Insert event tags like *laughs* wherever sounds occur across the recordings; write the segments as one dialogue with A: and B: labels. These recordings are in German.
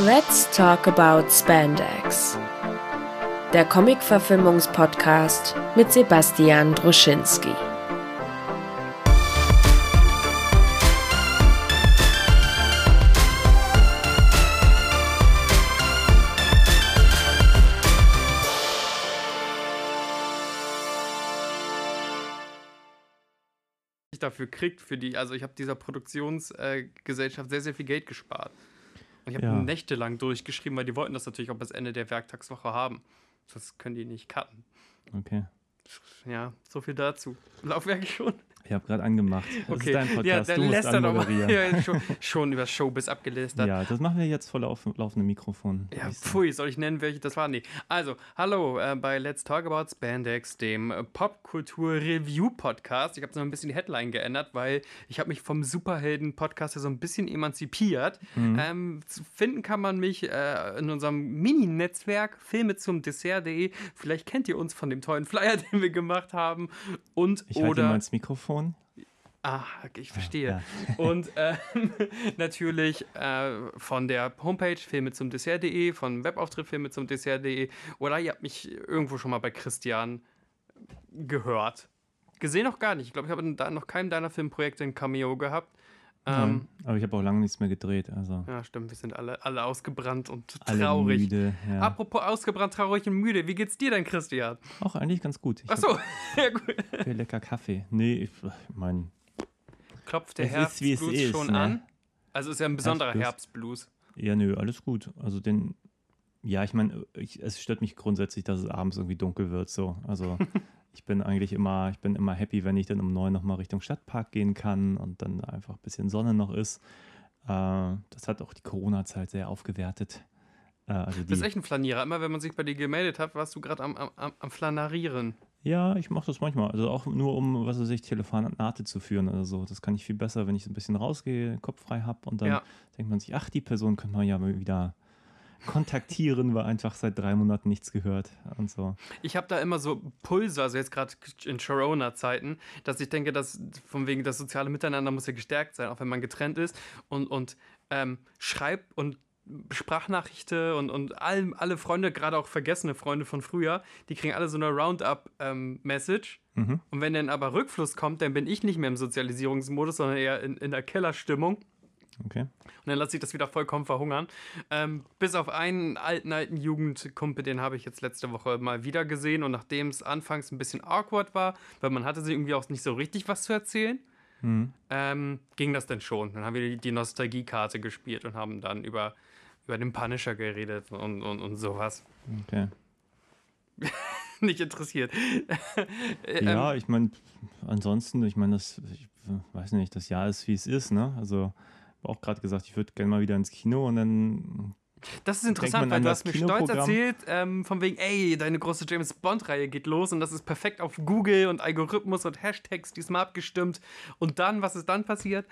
A: Let's talk about Spandex. Der Comic-Verfilmungspodcast mit Sebastian Druschinski.
B: dafür kriegt, für die, also ich habe dieser Produktionsgesellschaft äh, sehr, sehr viel Geld gespart. Und ich habe
C: Ja.
B: nächtelang durchgeschrieben, weil die wollten das natürlich auch bis Ende der Werktagswoche haben. Das können die nicht cutten.
C: Okay.
B: Ja, so viel dazu. Laufwerk schon.
C: Ich habe gerade angemacht. Das
B: Okay.
C: ist dein Podcast.
B: ja,
C: du
B: dann
C: musst
B: er
C: anmoderieren.
B: Ja, schon, schon über Showbiz abgelästert.
C: Ja, das machen wir jetzt vor lauf laufendem Mikrofon.
B: Ja, pfui, soll ich nennen, welche das war? Nee. Also, hallo äh, bei Let's Talk About Spandex, dem äh, Popkultur-Review-Podcast. Ich habe noch ein bisschen die Headline geändert, weil ich habe mich vom Superhelden-Podcast ja so ein bisschen emanzipiert.
C: Mhm.
B: Ähm, finden kann man mich äh, in unserem Mini-Netzwerk Filme zum Dessert.de. Vielleicht kennt ihr uns von dem tollen Flyer, *laughs* den wir gemacht haben. Und
C: Ich halte mal
B: oder.
C: ins Mikrofon.
B: Ah, ich verstehe.
C: Ja. *laughs*
B: Und ähm, *laughs* natürlich äh, von der Homepage filme zum Dessert.de, von Webauftritt filme zum Dessert.de oder ihr habt mich irgendwo schon mal bei Christian gehört. Gesehen noch gar nicht. Ich glaube, ich habe da noch keinem deiner Filmprojekte ein Cameo gehabt. Ähm,
C: Nein, aber ich habe auch lange nichts mehr gedreht. Also
B: ja, stimmt, wir sind alle, alle ausgebrannt und
C: alle
B: traurig.
C: müde. Ja.
B: Apropos ausgebrannt, traurig und müde, wie geht's dir denn, Christian?
C: Auch eigentlich ganz gut. Ich
B: Achso, *laughs* ja gut.
C: viel lecker Kaffee. Nee, ich meine,
B: Klopft der Herbstblues schon
C: ne?
B: an? Also ist ja ein besonderer
C: Herbstblues.
B: Herbstblues.
C: ja, nö, alles gut. Also den, ja, ich meine, es stört mich grundsätzlich, dass es abends irgendwie dunkel wird. So, also *laughs* ich bin eigentlich immer, ich bin immer happy, wenn ich dann um neun nochmal Richtung Stadtpark gehen kann und dann einfach ein bisschen Sonne noch ist. Äh, das hat auch die Corona-Zeit sehr aufgewertet. Äh, also
B: Du bist echt ein Flanierer. Immer wenn man sich bei dir gemeldet hat, warst du gerade am, am, am, am Flanarieren.
C: ja, ich mache das manchmal. Also auch nur um, was weiß ich, Telefonate zu führen oder so. Das kann ich viel besser, wenn ich so ein bisschen rausgehe, Kopf frei habe und dann
B: Ja.
C: denkt man sich, ach, die Person könnte man ja mal wieder kontaktieren, weil einfach seit drei Monaten nichts gehört und so.
B: Ich habe da immer so Pulse, also jetzt gerade in Corona-Zeiten, dass ich denke, dass von wegen das soziale Miteinander muss ja gestärkt sein, auch wenn man getrennt ist und, und ähm, schreibt und Sprachnachrichte und, und all, alle Freunde, gerade auch vergessene Freunde von früher, die kriegen alle so eine Roundup-Message.
C: Mhm.
B: Und wenn dann aber Rückfluss kommt, dann bin ich nicht mehr im Sozialisierungsmodus, sondern eher in, in der Kellerstimmung.
C: Okay.
B: Und dann lasse ich das wieder vollkommen verhungern. Ähm, bis auf einen alten, alten Jugendkumpel, den habe ich jetzt letzte Woche mal wieder gesehen. Und nachdem es anfangs ein bisschen awkward war, weil man hatte sie irgendwie auch nicht so richtig was zu erzählen,
C: Mhm.
B: ähm, ging das dann schon. Dann haben wir die, Nostalgiekarte gespielt und haben dann über, über den Punisher geredet und, und, und sowas.
C: Okay. *laughs*
B: nicht interessiert. *laughs* Ähm,
C: Ja, ich meine, ansonsten, ich meine, das, ich weiß nicht, das Jahr ist, wie es ist, ne? Also, auch gerade gesagt, ich würde gerne mal wieder ins Kino und dann,
B: Das ist interessant, weil du
C: das
B: hast mir stolz erzählt, ähm, von wegen, ey, deine große James Bond-Reihe geht los und das ist perfekt auf Google und Algorithmus und Hashtags diesmal abgestimmt. Und dann, was ist dann passiert?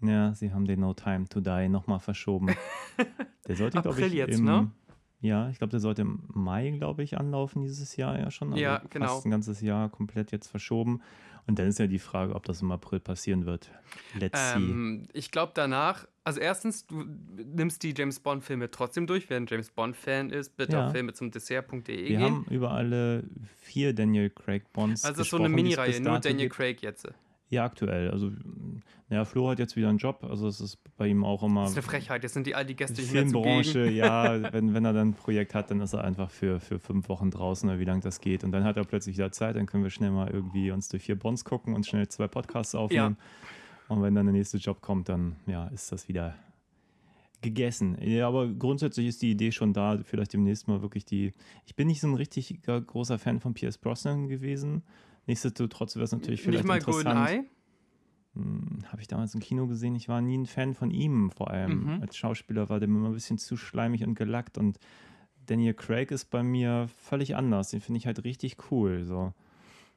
C: ja, sie haben den No Time to Die nochmal verschoben. *laughs* Der sollte, glaube ich,
B: jetzt,
C: im,
B: ne?
C: Ja, ich glaube, der sollte im Mai, glaube ich, anlaufen dieses Jahr ja schon. Also
B: Ja, genau.
C: Fast ein ganzes Jahr komplett jetzt verschoben. Und dann ist ja die Frage, ob das im April passieren wird. Let's see.
B: Ähm, ich glaube danach, also erstens, du nimmst die James Bond-Filme trotzdem durch. Wer ein James Bond-Fan ist, bitte
C: Ja.
B: auf filme zum Dessert.de
C: Wir
B: gehen.
C: haben über alle vier Daniel Craig Bonds
B: also so eine Mini-Reihe, nur Daniel. Craig jetzt. Das
C: Ja, aktuell. Also, naja, Flo hat jetzt wieder einen Job. Also, es ist bei ihm auch immer.
B: ist eine Frechheit, jetzt sind die all die Gäste zugegen.
C: Filmbranche, ja, *laughs* wenn, wenn er dann ein Projekt hat, dann ist er einfach für, für fünf Wochen draußen oder wie lange das geht. Und dann hat er plötzlich wieder Zeit, dann können wir schnell mal irgendwie uns durch vier Bonds gucken und schnell zwei Podcasts aufnehmen. Und wenn dann der nächste Job kommt, dann ja, ist das wieder gegessen. Ja, aber grundsätzlich ist die Idee schon da, vielleicht demnächst mal wirklich die. Ich bin nicht so ein richtig großer Fan von Pierce Brosnan gewesen. Nichtsdestotrotz wäre es natürlich vielleicht
B: Nicht mal
C: interessant.
B: GoldenEye?
C: Hm, Habe ich damals im Kino gesehen. Ich war nie ein Fan von ihm, vor allem.
B: Mhm.
C: Als Schauspieler war der mir immer ein bisschen zu schleimig und gelackt. Und Daniel Craig ist bei mir völlig anders. Den finde ich halt richtig cool. So.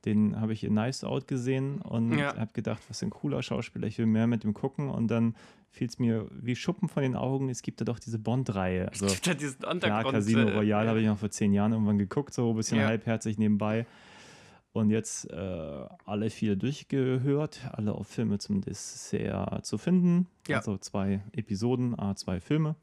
C: Den habe ich in Nice Out gesehen und
B: Ja.
C: habe gedacht, was ein cooler Schauspieler, ich will mehr mit ihm gucken. Und dann fiel es mir wie Schuppen von den Augen, es gibt da doch diese Bond-Reihe. Also,
B: Es gibt ja diesen
C: Klar,
B: Untergrund.
C: Casino
B: äh,
C: Royale habe ich noch vor zehn Jahren irgendwann geguckt, so ein bisschen
B: Ja.
C: halbherzig nebenbei. Und jetzt äh, alle vier durchgehört, alle auf Filme zum Dessert zu finden.
B: Ja.
C: Also zwei Episoden, a zwei Filme.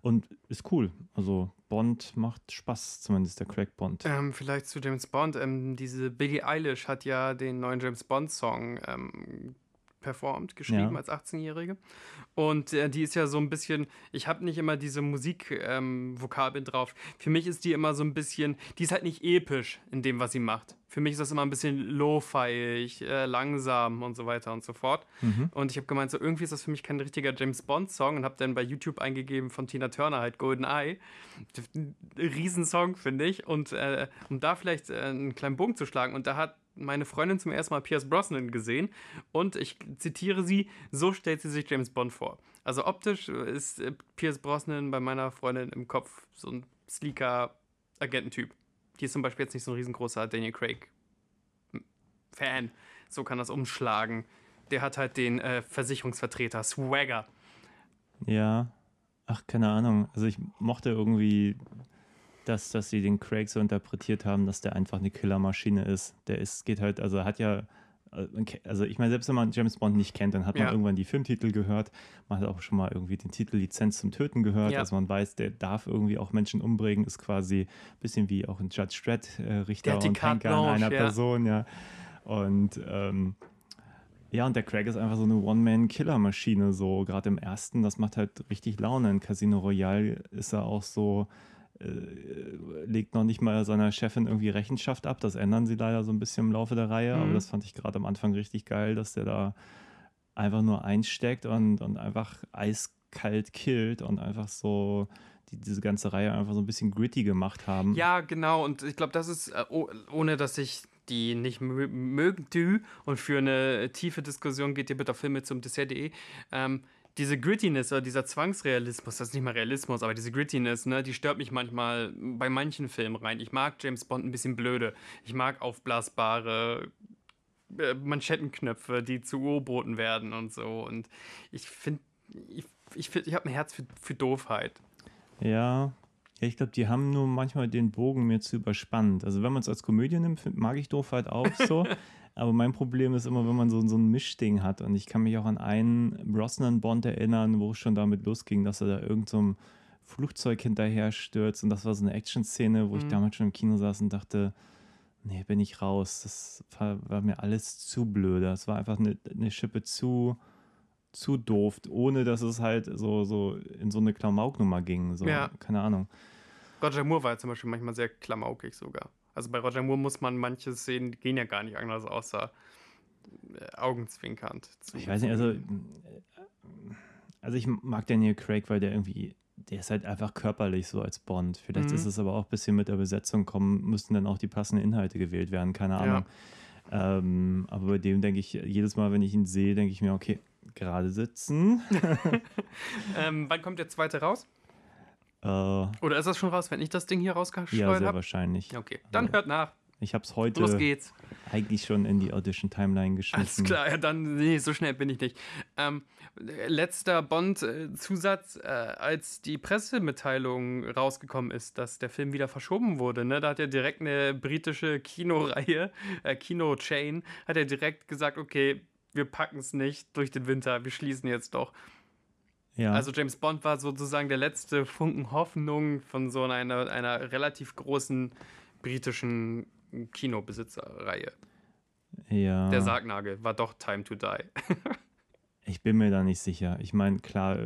C: Und ist cool. Also Bond macht Spaß, zumindest der Craig Bond.
B: Ähm, vielleicht zu James Bond. Ähm, diese Billie Eilish hat ja den neuen James Bond-Song ähm, performt, geschrieben ja. als 18-Jährige. Und äh, die ist ja so ein bisschen, ich habe nicht immer diese Musikvokabeln ähm, drauf. Für mich ist die immer so ein bisschen, die ist halt nicht episch in dem, was sie macht. Für mich ist das immer ein bisschen lo-fiig, äh, langsam und so weiter und so fort. Mhm. Und ich habe gemeint, so irgendwie ist das für mich kein richtiger James Bond-Song und habe dann bei YouTube eingegeben von Tina Turner halt Golden Eye. Riesensong, finde ich. Und äh, um da vielleicht äh, einen kleinen Bogen zu schlagen, und da hat meine Freundin zum ersten Mal Pierce Brosnan gesehen und ich zitiere sie, so stellt sie sich James Bond vor. Also optisch ist äh, Pierce Brosnan bei meiner Freundin im Kopf so ein sleeker Agententyp. Die ist zum Beispiel jetzt nicht so ein riesengroßer Daniel Craig Fan. So kann das umschlagen. Der hat halt den äh, Versicherungsvertreter Swagger.
C: Ja, ach, keine Ahnung. Also ich mochte irgendwie dass, dass sie den Craig so interpretiert haben, dass der einfach eine Killermaschine ist. Der ist, geht halt, also hat ja, äh, also ich meine, selbst wenn man James Bond nicht kennt, dann hat man ja. irgendwann die Filmtitel gehört. Man hat auch schon mal irgendwie den Titel Lizenz zum Töten gehört. Ja. Also man weiß, der darf irgendwie auch Menschen umbringen, ist quasi ein bisschen wie auch ein Judge Dredd äh, Richter und Henker an einer ja. Person, ja. Und ähm, ja, und der Craig ist einfach so eine One-Man-Killer-Maschine, so gerade im ersten, das macht halt richtig Laune. In Casino Royale ist er auch so, legt noch nicht mal seiner Chefin irgendwie Rechenschaft ab. Das ändern sie leider so ein bisschen im Laufe der Reihe. Mhm. Aber das fand ich gerade am Anfang richtig geil, dass der da einfach nur einsteckt und, und einfach eiskalt killt und einfach so die, diese ganze Reihe einfach so ein bisschen gritty gemacht haben.
B: Ja, genau. Und ich glaube, das ist, äh, ohne dass ich die nicht mögen und für eine tiefe Diskussion geht ihr bitte auf Filme zum Dessert.de. Ähm, diese Grittiness oder dieser Zwangsrealismus, das ist nicht mal Realismus, aber diese Grittiness, ne, die stört mich manchmal bei manchen Filmen rein. Ich mag James Bond ein bisschen blöde. Ich mag aufblasbare äh, Manschettenknöpfe, die zu U-Booten werden und so. Und ich finde, ich, ich, find, ich habe ein Herz für, für Doofheit.
C: Ja, ja, ich glaube, die haben nur manchmal den Bogen mir zu überspannt. Also wenn man es als Komödie nimmt, mag ich Doofheit auch so. *laughs* Aber mein Problem ist immer, wenn man so, so ein Mischding hat. Und ich kann mich auch an einen Brosnan-Bond erinnern, wo es schon damit losging, dass er da irgendein so Flugzeug hinterher stürzt. Und das war so eine Action-Szene, wo mhm. ich damals schon im Kino saß und dachte, nee, bin ich raus. Das war, war mir alles zu blöde. Das war einfach eine, eine Schippe zu, zu doof, ohne dass es halt so, so in so eine Klamauknummer ging. So, ja. Keine Ahnung.
B: Roger Moore war ja zum Beispiel manchmal sehr klamaukig sogar. Also bei Roger Moore muss man manche Szenen gehen ja gar nicht anders, außer äh, augenzwinkernd.
C: Ich weiß nicht, also, äh, also ich mag Daniel Craig, weil der irgendwie, der ist halt einfach körperlich so als Bond. Vielleicht mhm. ist es aber auch ein bisschen mit der Besetzung kommen, müssten dann auch die passenden Inhalte gewählt werden, keine Ahnung. Ja. Ähm, aber bei dem denke ich, jedes Mal, wenn ich ihn sehe, denke ich mir, okay, gerade sitzen. *laughs*
B: ähm, wann kommt der zweite raus?
C: Äh,
B: Oder ist das schon raus, wenn ich das Ding hier rausgeschleudert habe?
C: Ja, sehr hab? wahrscheinlich.
B: Okay, dann also, hört nach.
C: Ich habe es heute
B: Los geht's.
C: eigentlich schon in die Audition-Timeline geschmissen.
B: Alles klar, ja, dann, nee, so schnell bin ich nicht. Ähm, letzter Bond-Zusatz, äh, als die Pressemitteilung rausgekommen ist, dass der Film wieder verschoben wurde, ne, da hat ja direkt eine britische Kinoreihe, äh, Kino-Chain, hat er direkt gesagt, okay, wir packen es nicht durch den Winter, wir schließen jetzt doch. Ja. Also James Bond war sozusagen der letzte Funken Hoffnung von so einer, einer relativ großen britischen Kinobesitzerreihe.
C: Ja.
B: Der Sargnagel war doch Time to Die. *laughs*
C: ich bin mir da nicht sicher. Ich meine, klar,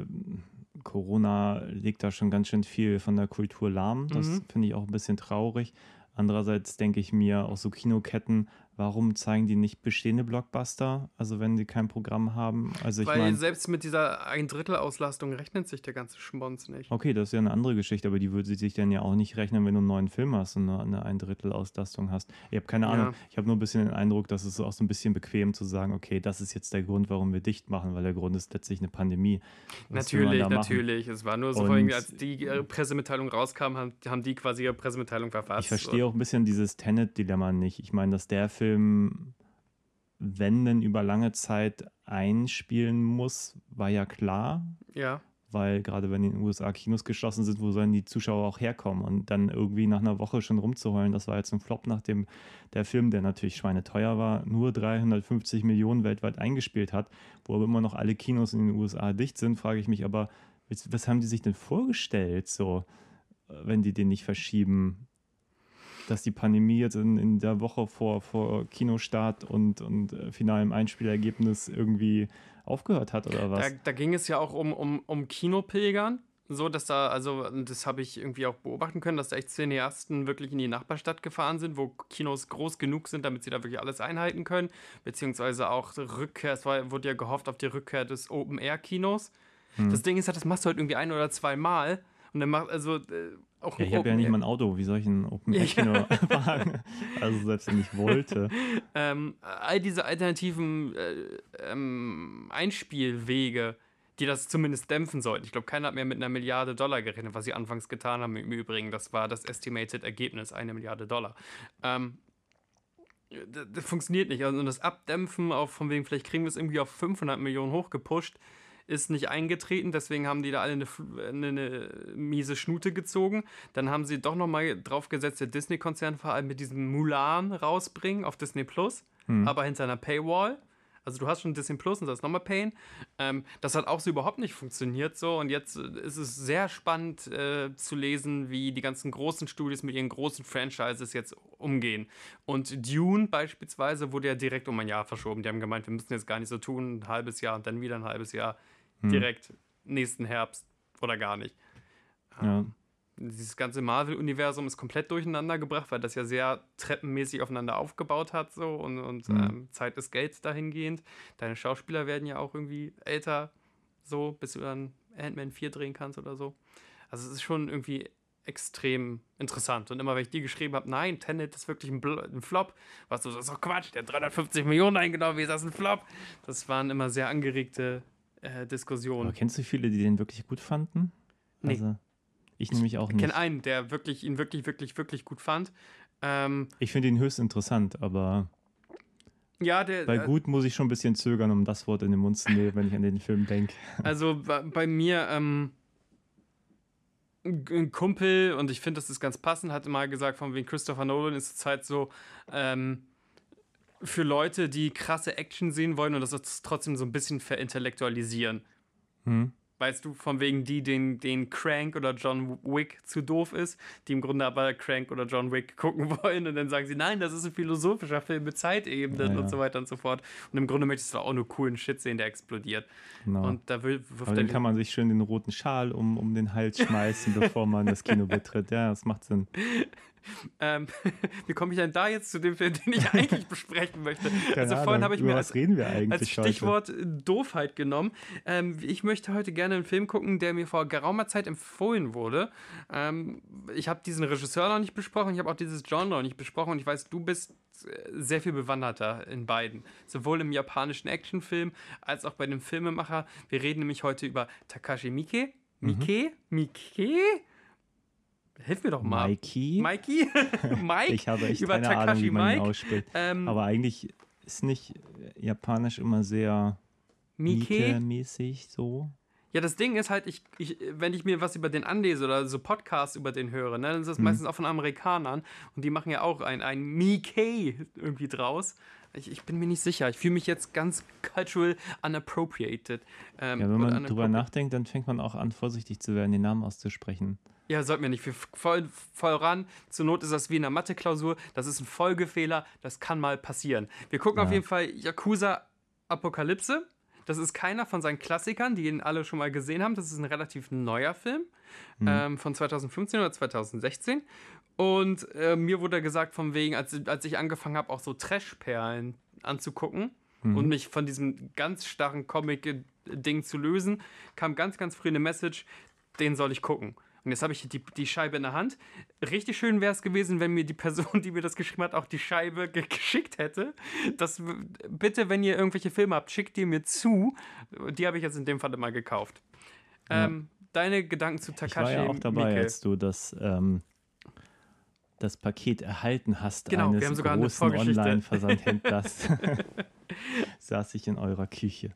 C: Corona legt da schon ganz schön viel von der Kultur lahm. Das mhm. finde ich auch ein bisschen traurig. Andererseits denke ich mir, auch so Kinoketten Warum zeigen die nicht bestehende Blockbuster, also wenn die kein Programm haben? Also ich
B: Weil
C: mein,
B: selbst mit dieser ein Drittel Auslastung rechnet sich der ganze Schmonz nicht.
C: Okay, das ist ja eine andere Geschichte, aber die würde sich dann ja auch nicht rechnen, wenn du einen neuen Film hast und eine ein Drittel Auslastung hast. Ich habe keine Ahnung, ja. ich habe nur ein bisschen den Eindruck, dass es auch so ein bisschen bequem zu sagen, okay, das ist jetzt der Grund, warum wir dicht machen, weil der Grund ist letztlich eine Pandemie.
B: Was natürlich, natürlich. Es war nur so, vorhin, als die äh, Pressemitteilung rauskam, haben, haben die quasi ihre Pressemitteilung verfasst.
C: Ich verstehe auch ein bisschen dieses Tenet-Dilemma nicht. Ich meine, dass der Film Film, wenn denn über lange Zeit einspielen muss, war ja klar.
B: Ja.
C: Weil gerade wenn in den USA Kinos geschlossen sind, wo sollen die Zuschauer auch herkommen? Und dann irgendwie nach einer Woche schon rumzuheulen, das war jetzt ein Flop, nachdem der Film, der natürlich schweineteuer war, nur 350 Millionen weltweit eingespielt hat, wo aber immer noch alle Kinos in den USA dicht sind, frage ich mich aber, Was haben die sich denn vorgestellt, so, wenn die den nicht verschieben? Dass die Pandemie jetzt in, in der Woche vor, vor Kinostart und, und äh, finalem Einspielergebnis irgendwie aufgehört hat oder was?
B: Da, da ging es ja auch um, um, um Kinopilgern so, dass da, also das habe ich irgendwie auch beobachten können, dass da echt Cineasten wirklich in die Nachbarstadt gefahren sind, wo Kinos groß genug sind, damit sie da wirklich alles einhalten können, beziehungsweise auch Rückkehr, es war, wurde ja gehofft auf die Rückkehr des Open-Air-Kinos. Hm. Das Ding ist halt, das machst du halt irgendwie ein oder zwei Mal und dann macht, also äh, auch
C: ja, Ich habe ja nicht mal ein Auto, wie soll ich ein Open-Air-Kino ja. fahren? *laughs* Also selbst wenn ich wollte. *laughs*
B: ähm, all diese alternativen äh, ähm, Einspielwege, die das zumindest dämpfen sollten. Ich glaube, keiner hat mehr mit einer Milliarde Dollar gerechnet, was sie anfangs getan haben. Im Übrigen, das war das Estimated Ergebnis, eine Milliarde Dollar. Ähm, das, das, funktioniert nicht. Also, und das Abdämpfen auf, von wegen, vielleicht kriegen wir es irgendwie auf 500 Millionen hochgepusht, ist nicht eingetreten. Deswegen haben die da alle eine, eine, eine miese Schnute gezogen. Dann haben sie doch nochmal draufgesetzt, der Disney-Konzern vor allem mit diesem Mulan rausbringen auf Disney Plus, hm. aber hinter einer Paywall. Also du hast schon Disney Plus und das ist nochmal Pain. Ähm, das hat auch so überhaupt nicht funktioniert so. Und jetzt äh, ist es sehr spannend äh, zu lesen, wie die ganzen großen Studios mit ihren großen Franchises jetzt umgehen. Und Dune beispielsweise wurde ja direkt um ein Jahr verschoben. Die haben gemeint, wir müssen jetzt gar nicht so tun, ein halbes Jahr und dann wieder ein halbes Jahr. Hm. Direkt nächsten Herbst oder gar nicht. Ja. Ähm, dieses ganze Marvel-Universum ist komplett durcheinander gebracht, weil das ja sehr treppenmäßig aufeinander aufgebaut hat so und, und mhm. ähm, Zeit des Gelds dahingehend. Deine Schauspieler werden ja auch irgendwie älter, so, bis du dann Ant-Man 4 drehen kannst oder so. Also es ist schon irgendwie extrem interessant. Und immer wenn ich dir geschrieben habe, nein, Tenet ist wirklich ein, Bl ein Flop, was du, das ist doch Quatsch, der hat 350 Millionen eingenommen, wie ist das ein Flop? Das waren immer sehr angeregte äh, Diskussionen.
C: Aber kennst du viele, die den wirklich gut fanden?
B: Nee. Also
C: ich nämlich auch nicht. Ich
B: kenne einen, der wirklich, ihn wirklich, wirklich, wirklich gut fand. Ähm,
C: ich finde ihn höchst interessant, aber
B: ja, der,
C: bei äh, gut muss ich schon ein bisschen zögern, um das Wort in den Mund zu nehmen, wenn ich an den Film denke. *laughs*
B: Also bei, bei mir, ähm, ein Kumpel, und ich finde, das ist ganz passend, hatte mal gesagt, von wegen Christopher Nolan ist zurzeit so ähm, für Leute, die krasse Action sehen wollen und das trotzdem so ein bisschen verintellektualisieren. Hm weißt du, von wegen die, den, den Crank oder John Wick zu doof ist, die im Grunde aber Crank oder John Wick *laughs* gucken wollen und dann sagen sie, nein, das ist ein philosophischer Film mit Zeitebenen ja, ja. und so weiter und so fort. Und im Grunde möchtest du auch nur coolen Shit sehen, der explodiert.
C: Genau. Und da will, aber dann kann man sich schön den roten Schal um, um den Hals schmeißen, bevor man das Kino betritt. Ja, das macht Sinn. *laughs*
B: Ähm, *laughs* wie komme ich denn da jetzt zu dem Film, den ich *laughs* eigentlich besprechen möchte?
C: Keine also vorhin habe ich mir als,
B: als, Stichwort heute? Doofheit genommen. Ähm, ich möchte heute gerne einen Film gucken, der mir vor geraumer Zeit empfohlen wurde. Ähm, ich habe diesen Regisseur noch nicht besprochen, ich habe auch dieses Genre noch nicht besprochen und ich weiß, du bist äh, sehr viel bewanderter in beiden. Sowohl im japanischen Actionfilm als auch bei dem Filmemacher. Wir reden nämlich heute über Takashi Miike. Miike? Mhm. Miike? Hilf mir doch mal.
C: Mikey.
B: Mikey? *laughs* Mike?
C: ich habe echt Über keine Takashi Ahnung, wie man Mike. ihn ausspricht. Ähm, Aber eigentlich ist nicht Japanisch immer sehr Mieke-mäßig so.
B: Ja, das Ding ist halt, ich, ich, wenn ich mir was über den anlese oder so Podcasts über den höre, ne, dann ist das mhm. meistens auch von Amerikanern und die machen ja auch ein, ein Mickey irgendwie draus. Ich, ich bin mir nicht sicher. Ich fühle mich jetzt ganz cultural unappropriated.
C: Ähm, ja, wenn man drüber nachdenkt, dann fängt man auch an, vorsichtig zu werden, den Namen auszusprechen.
B: Ja, sollten wir nicht. Wir voll, voll ran. Zur Not ist das wie in einer Mathe-Klausur. Das ist ein Folgefehler. Das kann mal passieren. Wir gucken ja. auf jeden Fall Yakuza Apokalypse. Das ist keiner von seinen Klassikern, die ihn alle schon mal gesehen haben. Das ist ein relativ neuer Film mhm. ähm, von 2015 oder 2016. Und äh, mir wurde gesagt, von wegen, als, als ich angefangen habe, auch so Trash-Perlen anzugucken mhm. und mich von diesem ganz starren Comic-Ding zu lösen, kam ganz, ganz früh eine Message, den soll ich gucken. Und jetzt habe ich die, die Scheibe in der Hand. Richtig schön wäre es gewesen, wenn mir die Person, *laughs* die mir das geschrieben hat, auch die Scheibe ge geschickt hätte. Das bitte, wenn ihr irgendwelche Filme habt, schickt die mir zu. Die habe ich jetzt in dem Fall immer gekauft. Ja. Ähm, deine Gedanken zu Takashi.
C: Ich war ja auch dabei, Mieke. als du das ähm, das Paket erhalten hast genau, eines wir haben sogar großen Online-Versandhändlers, *laughs* saß ich in eurer Küche.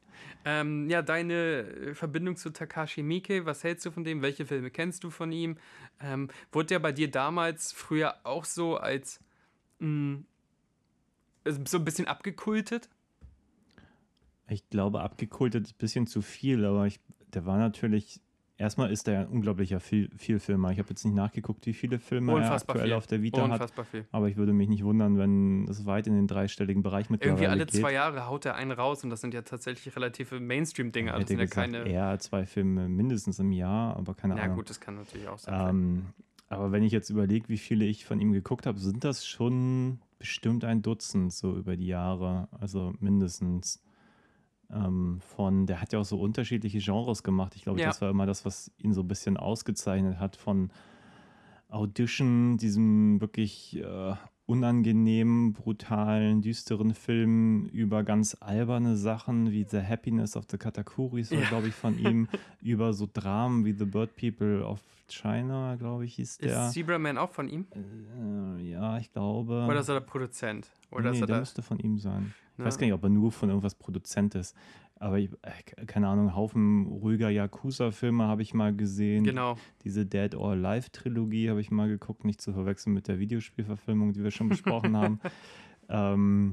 B: Ähm, ja, deine Verbindung zu Takashi Miike, was hältst du von dem? Welche Filme kennst du von ihm? Ähm, wurde der bei dir damals früher auch so als mh, mm, so ein bisschen abgekultet?
C: Ich glaube, abgekultet ist ein bisschen zu viel, aber ich, der war natürlich erstmal ist er ein unglaublicher viel, Vielfilmer. Ich habe jetzt nicht nachgeguckt, wie viele Filme
B: Unfassbar
C: er aktuell
B: viel.
C: auf der Vita
B: Unfassbar
C: hat.
B: viel.
C: Aber ich würde mich nicht wundern, wenn es weit in den dreistelligen Bereich mittlerweile
B: Irgendwie alle
C: geht.
B: zwei Jahre haut er einen raus und das sind ja tatsächlich relative Mainstream-Dinge. Also sind ja
C: gesagt,
B: keine.
C: eher zwei Filme mindestens im Jahr, aber keine
B: Ja,
C: Ahnung.
B: gut, das kann natürlich auch sein.
C: Ähm, aber wenn ich jetzt überlege, wie viele ich von ihm geguckt habe, sind das schon bestimmt ein Dutzend so über die Jahre. Also mindestens. Ähm, von, der hat ja auch so unterschiedliche Genres gemacht. Ich glaube,
B: Ja.
C: das war immer das, was ihn so ein bisschen ausgezeichnet hat von Audition, diesem wirklich äh, unangenehmen, brutalen, düsteren Film über ganz alberne Sachen wie The Happiness of the Katakuris war,
B: Ja.
C: glaube ich, von *laughs* ihm, über so Dramen wie The Bird People of China, glaube ich, hieß der.
B: Ist Zebra Man auch von ihm?
C: Äh, ja, ich glaube.
B: Oder ist er der Produzent? Oder
C: nee,
B: ist er
C: der
B: der,
C: müsste von ihm sein. Ich weiß gar nicht, ob er nur von irgendwas Produzent ist. Aber ich, äh, keine Ahnung, Haufen ruhiger Yakuza-Filme habe ich mal gesehen.
B: Genau.
C: Diese Dead or Alive-Trilogie habe ich mal geguckt, nicht zu verwechseln mit der Videospielverfilmung, die wir schon besprochen haben. *laughs* Ähm,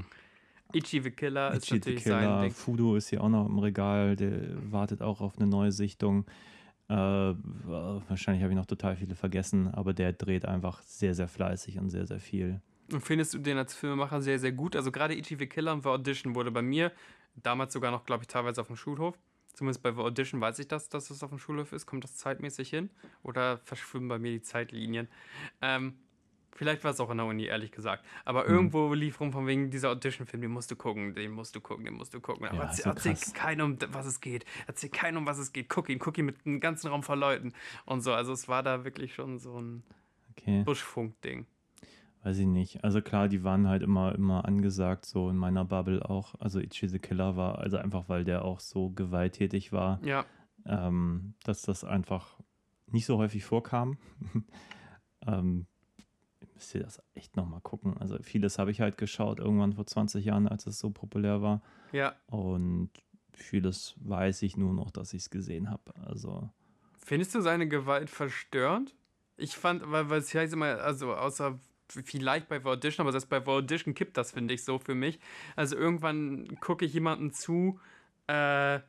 B: Ichi the Killer ist
C: Ichi the
B: natürlich sein
C: Killer,
B: Ding.
C: Fudo ist hier auch noch im Regal, der wartet auch auf eine neue Sichtung. Äh, wahrscheinlich habe ich noch total viele vergessen, aber der dreht einfach sehr, sehr fleißig und sehr, sehr viel.
B: Und findest du den als Filmemacher sehr, sehr gut? Also gerade the Killer und The Audition wurde bei mir damals sogar noch, glaube ich, teilweise auf dem Schulhof. Zumindest bei The Audition weiß ich das, dass es auf dem Schulhof ist. Kommt das zeitmäßig hin? Oder verschwimmen bei mir die Zeitlinien? Ähm, vielleicht war es auch in der Uni, ehrlich gesagt. Aber
C: Mhm.
B: irgendwo lief rum von wegen dieser Audition-Film, den musst du gucken, den musst du gucken, den musst du gucken. Aber
C: Ja,
B: erzähl, erzähl keinem, um was es geht. Erzähl keinem, um was es geht. Guck ihn, guck ihn mit einem ganzen Raum voll Leuten und so. Also es war da wirklich schon so ein
C: Okay.
B: Buschfunk-Ding.
C: Weiß ich nicht. Also klar, die waren halt immer, immer angesagt, so in meiner Bubble auch. Also Ichi the Killer war, also einfach weil der auch so gewalttätig war,
B: Ja,
C: ähm, dass das einfach nicht so häufig vorkam. *laughs* ähm, ich müsste das echt nochmal gucken. Also vieles habe ich halt geschaut, irgendwann vor 20 Jahren, als es so populär war.
B: ja.
C: Und vieles weiß ich nur noch, dass ich es gesehen habe. Also
B: Findest du seine Gewalt verstörend? Ich fand, weil, weil es heißt immer, also außer vielleicht bei The Audition, aber selbst bei The Audition kippt das, finde ich, so für mich. Also irgendwann gucke ich jemanden zu, äh, äh,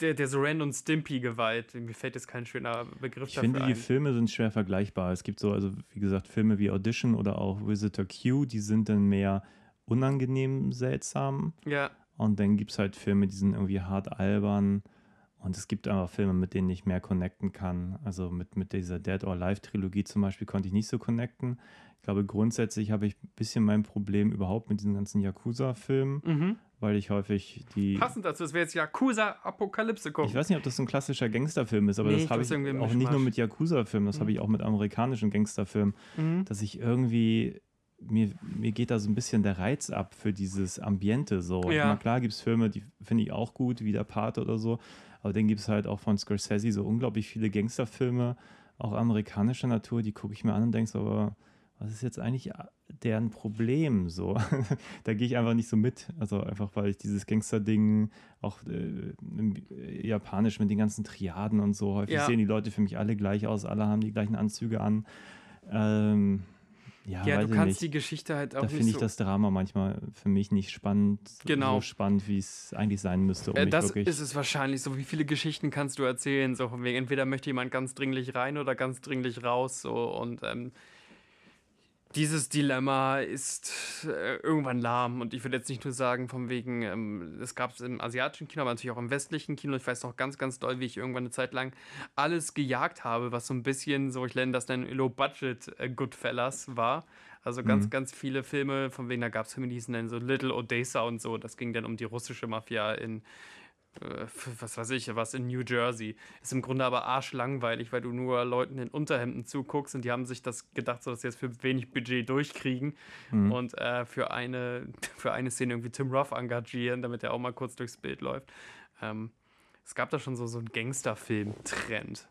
B: der, der so und Stimpy Gewalt, mir fällt jetzt kein schöner Begriff
C: ich
B: dafür
C: finde, die
B: ein.
C: Filme sind schwer vergleichbar. Es gibt so, also wie gesagt, Filme wie Audition oder auch Visitor Q, die sind dann mehr unangenehm seltsam.
B: Ja,
C: Und dann gibt es halt Filme, die sind irgendwie hart albern. Und es gibt einfach Filme, mit denen ich mehr connecten kann. Also mit, mit dieser Dead or Alive Trilogie zum Beispiel konnte ich nicht so connecten. Ich glaube, grundsätzlich habe ich ein bisschen mein Problem überhaupt mit diesen ganzen Yakuza-Filmen,
B: mhm.
C: weil ich häufig die.
B: passend dazu, es wäre jetzt Yakuza Apokalypse gucken.
C: Ich weiß nicht, ob das so ein klassischer Gangsterfilm ist, aber
B: Nee,
C: das
B: ich
C: habe ich
B: irgendwie ein
C: auch nicht nur mit Yakuza-Filmen, das
B: Mhm.
C: habe ich auch mit amerikanischen Gangsterfilmen,
B: Mhm.
C: dass ich irgendwie, mir, mir geht da so ein bisschen der Reiz ab für dieses Ambiente so. Ich
B: Ja.
C: meine, klar gibt es Filme, die finde ich auch gut, wie der Pate oder so, aber dann gibt es halt auch von Scorsese so unglaublich viele Gangsterfilme, auch amerikanischer Natur, die gucke ich mir an und denke so, aber was ist jetzt eigentlich deren Problem so? *laughs* da gehe ich einfach nicht so mit. Also einfach, weil ich dieses Gangster-Ding auch äh, äh, japanisch mit den ganzen Triaden und so, häufig
B: Ja.
C: sehen die Leute für mich alle gleich aus, alle haben die gleichen Anzüge an. Ähm, ja,
B: Ja, du kannst
C: nicht.
B: die Geschichte halt auch
C: Da
B: nicht
C: finde ich
B: so
C: das Drama manchmal für mich nicht spannend,
B: Genau.
C: so spannend, wie es eigentlich sein müsste, um
B: Äh, das ist es wahrscheinlich so. Wie viele Geschichten kannst du erzählen? So entweder möchte jemand ganz dringlich rein oder ganz dringlich raus. So und ähm, dieses Dilemma ist äh, irgendwann lahm. Und ich würde jetzt nicht nur sagen, von wegen, ähm, es gab es im asiatischen Kino, aber natürlich auch im westlichen Kino. Ich weiß noch ganz, ganz doll, wie ich irgendwann eine Zeit lang alles gejagt habe, was so ein bisschen, so ich nenne das dann Low-Budget äh, Goodfellas war. Also ganz,
C: Mhm.
B: ganz viele Filme, von wegen, da gab es Filme, die hießen dann so Little Odessa und so. Das ging dann um die russische Mafia in, was weiß ich, was in New Jersey. Ist im Grunde aber arschlangweilig, weil du nur Leuten in Unterhemden zuguckst und die haben sich das gedacht, so dass sie jetzt für wenig Budget durchkriegen
C: Mhm.
B: und äh, für, eine, *laughs* für eine Szene irgendwie Tim Roth engagieren, damit er auch mal kurz durchs Bild läuft. Ähm, es gab da schon so, so einen Gangsterfilm-Trend.